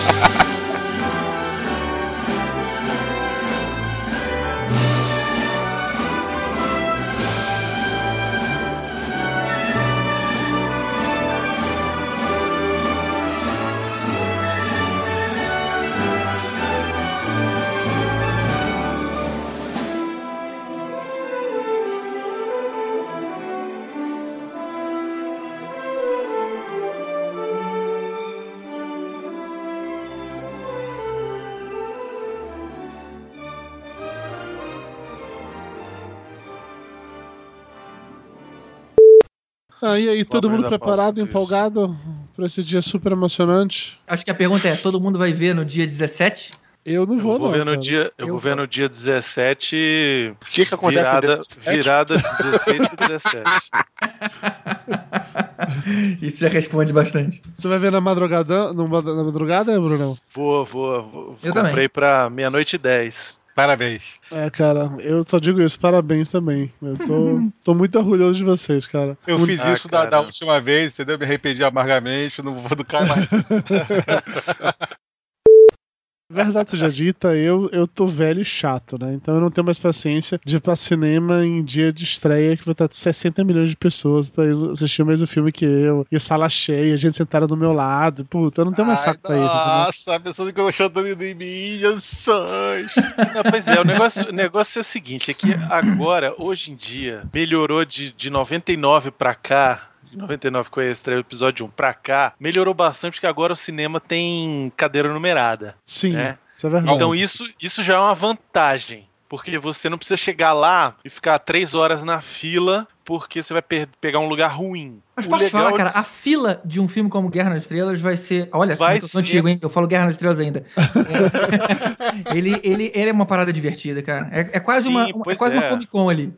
Ah, e aí, todo mundo preparado, empolgado pra esse dia super emocionante? Acho que a pergunta é: todo mundo vai ver no dia 17? Eu não Eu vou, vou não. ver no cara. dia, eu, Eu vou ver no dia 17. O que que acontece no virada, dia 17? virada 16 pro 17. Isso já responde bastante. Você vai ver na madrugada, no- na madrugada, Brunão? Vou, vou, vou. Eu comprei também. pra meia-noite e 10. Parabéns. É, cara, eu só digo isso, parabéns também. Eu tô, tô muito orgulhoso de vocês, cara. Eu Um- fiz Ah, isso da, cara. da última vez, entendeu? Me arrependi amargamente, não vou do cara mais. Verdade seja dita, eu, eu tô velho e chato, né? Então eu não tenho mais paciência de ir pra cinema em dia de estreia que vai estar 60 milhões de pessoas pra ir assistir o mesmo filme que eu. E sala cheia, gente sentada do meu lado. Puta, eu não tenho mais saco pra isso. Nossa, a pessoa que eu chutando em mim, Jesus. Não, pois é, o negócio, o negócio é o seguinte: é que agora, hoje em dia, melhorou de, de 99 pra cá. De 99 com a estreia do episódio 1 pra cá, melhorou bastante porque agora o cinema tem cadeira numerada. Sim, né? isso é verdade. Então isso, isso já é uma vantagem. Porque você não precisa chegar lá e ficar três horas na fila porque você vai pegar um lugar ruim. Mas O posso legal falar, é cara, a fila de um filme como Guerra nas Estrelas vai ser. Olha, Vai ser. antigo, hein? Eu falo Guerra nas Estrelas ainda. É. ele, ele, ele é uma parada divertida, cara. É, é quase, Sim, uma, é quase uma é. Comic Con ali.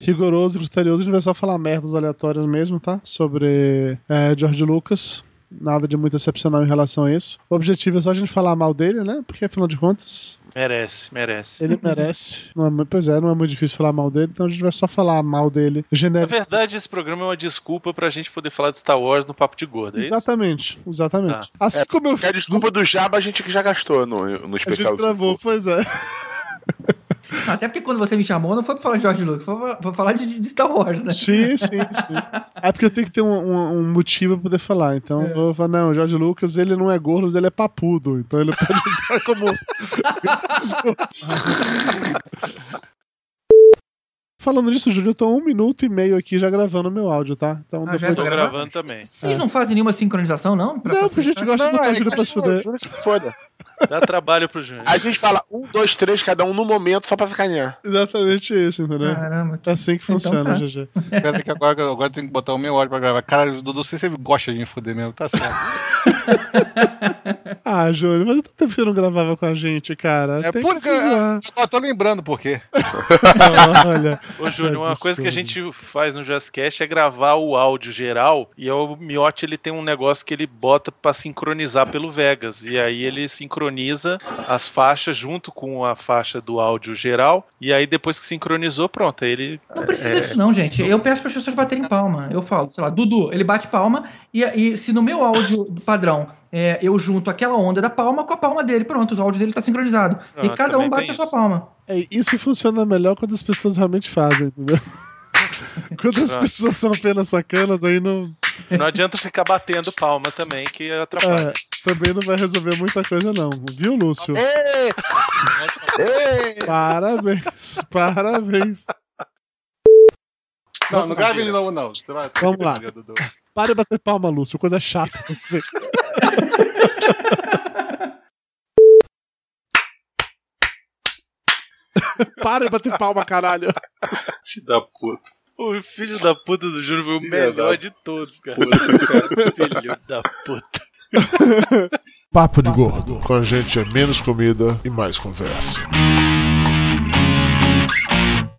Rigoroso, criterioso, a gente vai só falar merdas aleatórias mesmo, tá? Sobre é, George Lucas. Nada de muito excepcional em relação a isso. O objetivo é só a gente falar mal dele, né? Porque afinal de contas, Merece, merece. ele merece. Não é, pois é, não é muito difícil falar mal dele, então a gente vai só falar mal dele. Na Genérico. verdade, esse programa é uma desculpa pra gente poder falar de Star Wars no Papo de Gordo, é isso? Exatamente, exatamente. Tá. Assim como eu É a desculpa do Jabba a gente que já gastou no, no a especial. gente gravou, pois é. Até porque quando você me chamou, não foi pra falar de George Lucas, foi pra- falar de, de Star Wars, né? Sim, sim, sim. É porque eu tenho que ter um, um- um motivo pra poder falar. Então eu vou falar, não, o Jorge Lucas, ele não é gordo, mas ele é papudo. Então ele pode entrar como. Falando nisso, Júlio, eu tô um minuto e meio aqui já gravando meu áudio, tá? Então Ah, já depois. Tô tá gravando também. Vocês não fazem nenhuma sincronização, não? Pra Não, porque a gente gosta de botar é Júlio pra se fuder. Júlio que se foda. Dá trabalho pro Júnior. A gente fala um, dois, três, cada um no momento, só pra sacanear. Exatamente isso, entendeu? Caramba. É assim que funciona, tá. GG. Agora, que agora, agora tem que botar o meu áudio pra gravar. Cara, Dudu, não sei se você gosta de me fuder mesmo, tá certo. Ah, Júlio, mas tanto tempo que você não gravava com a gente, cara. É Tem porque que zoar. eu tô lembrando por quê. Olha. Ô, Júnior, uma Absurdo. coisa que a gente faz no JazzCast é gravar o áudio geral e o Miotti ele tem um negócio que ele bota pra sincronizar pelo Vegas. E aí ele sincroniza as faixas junto com a faixa do áudio geral. E aí depois que sincronizou, pronto. Aí ele. Não precisa é, disso, não, gente. Eu peço para as pessoas baterem palma. Eu falo, sei lá, Dudu, ele bate palma e, e se no meu áudio padrão é, eu junto aquela onda da palma com a palma dele, pronto, o áudio dele tá sincronizado. Ah, e cada um bate a sua palma. É, isso funciona melhor quando as pessoas realmente fazem, entendeu? Quando as pessoas são apenas sacanas, aí não, Não adianta ficar batendo palma também, que atrapalha. é, também não vai resolver muita coisa, não. Viu, Lúcio? Parabéns, parabéns. Não, não grave de novo, não. Você vai- Vamos lá. Para de bater palma, Lúcio, coisa chata você. Para de bater palma, caralho. Filho da puta. O filho da puta do Júnior foi o Filho melhor da de todos, cara. filho da puta. Papo de Gordo. Com a gente é menos comida e mais conversa.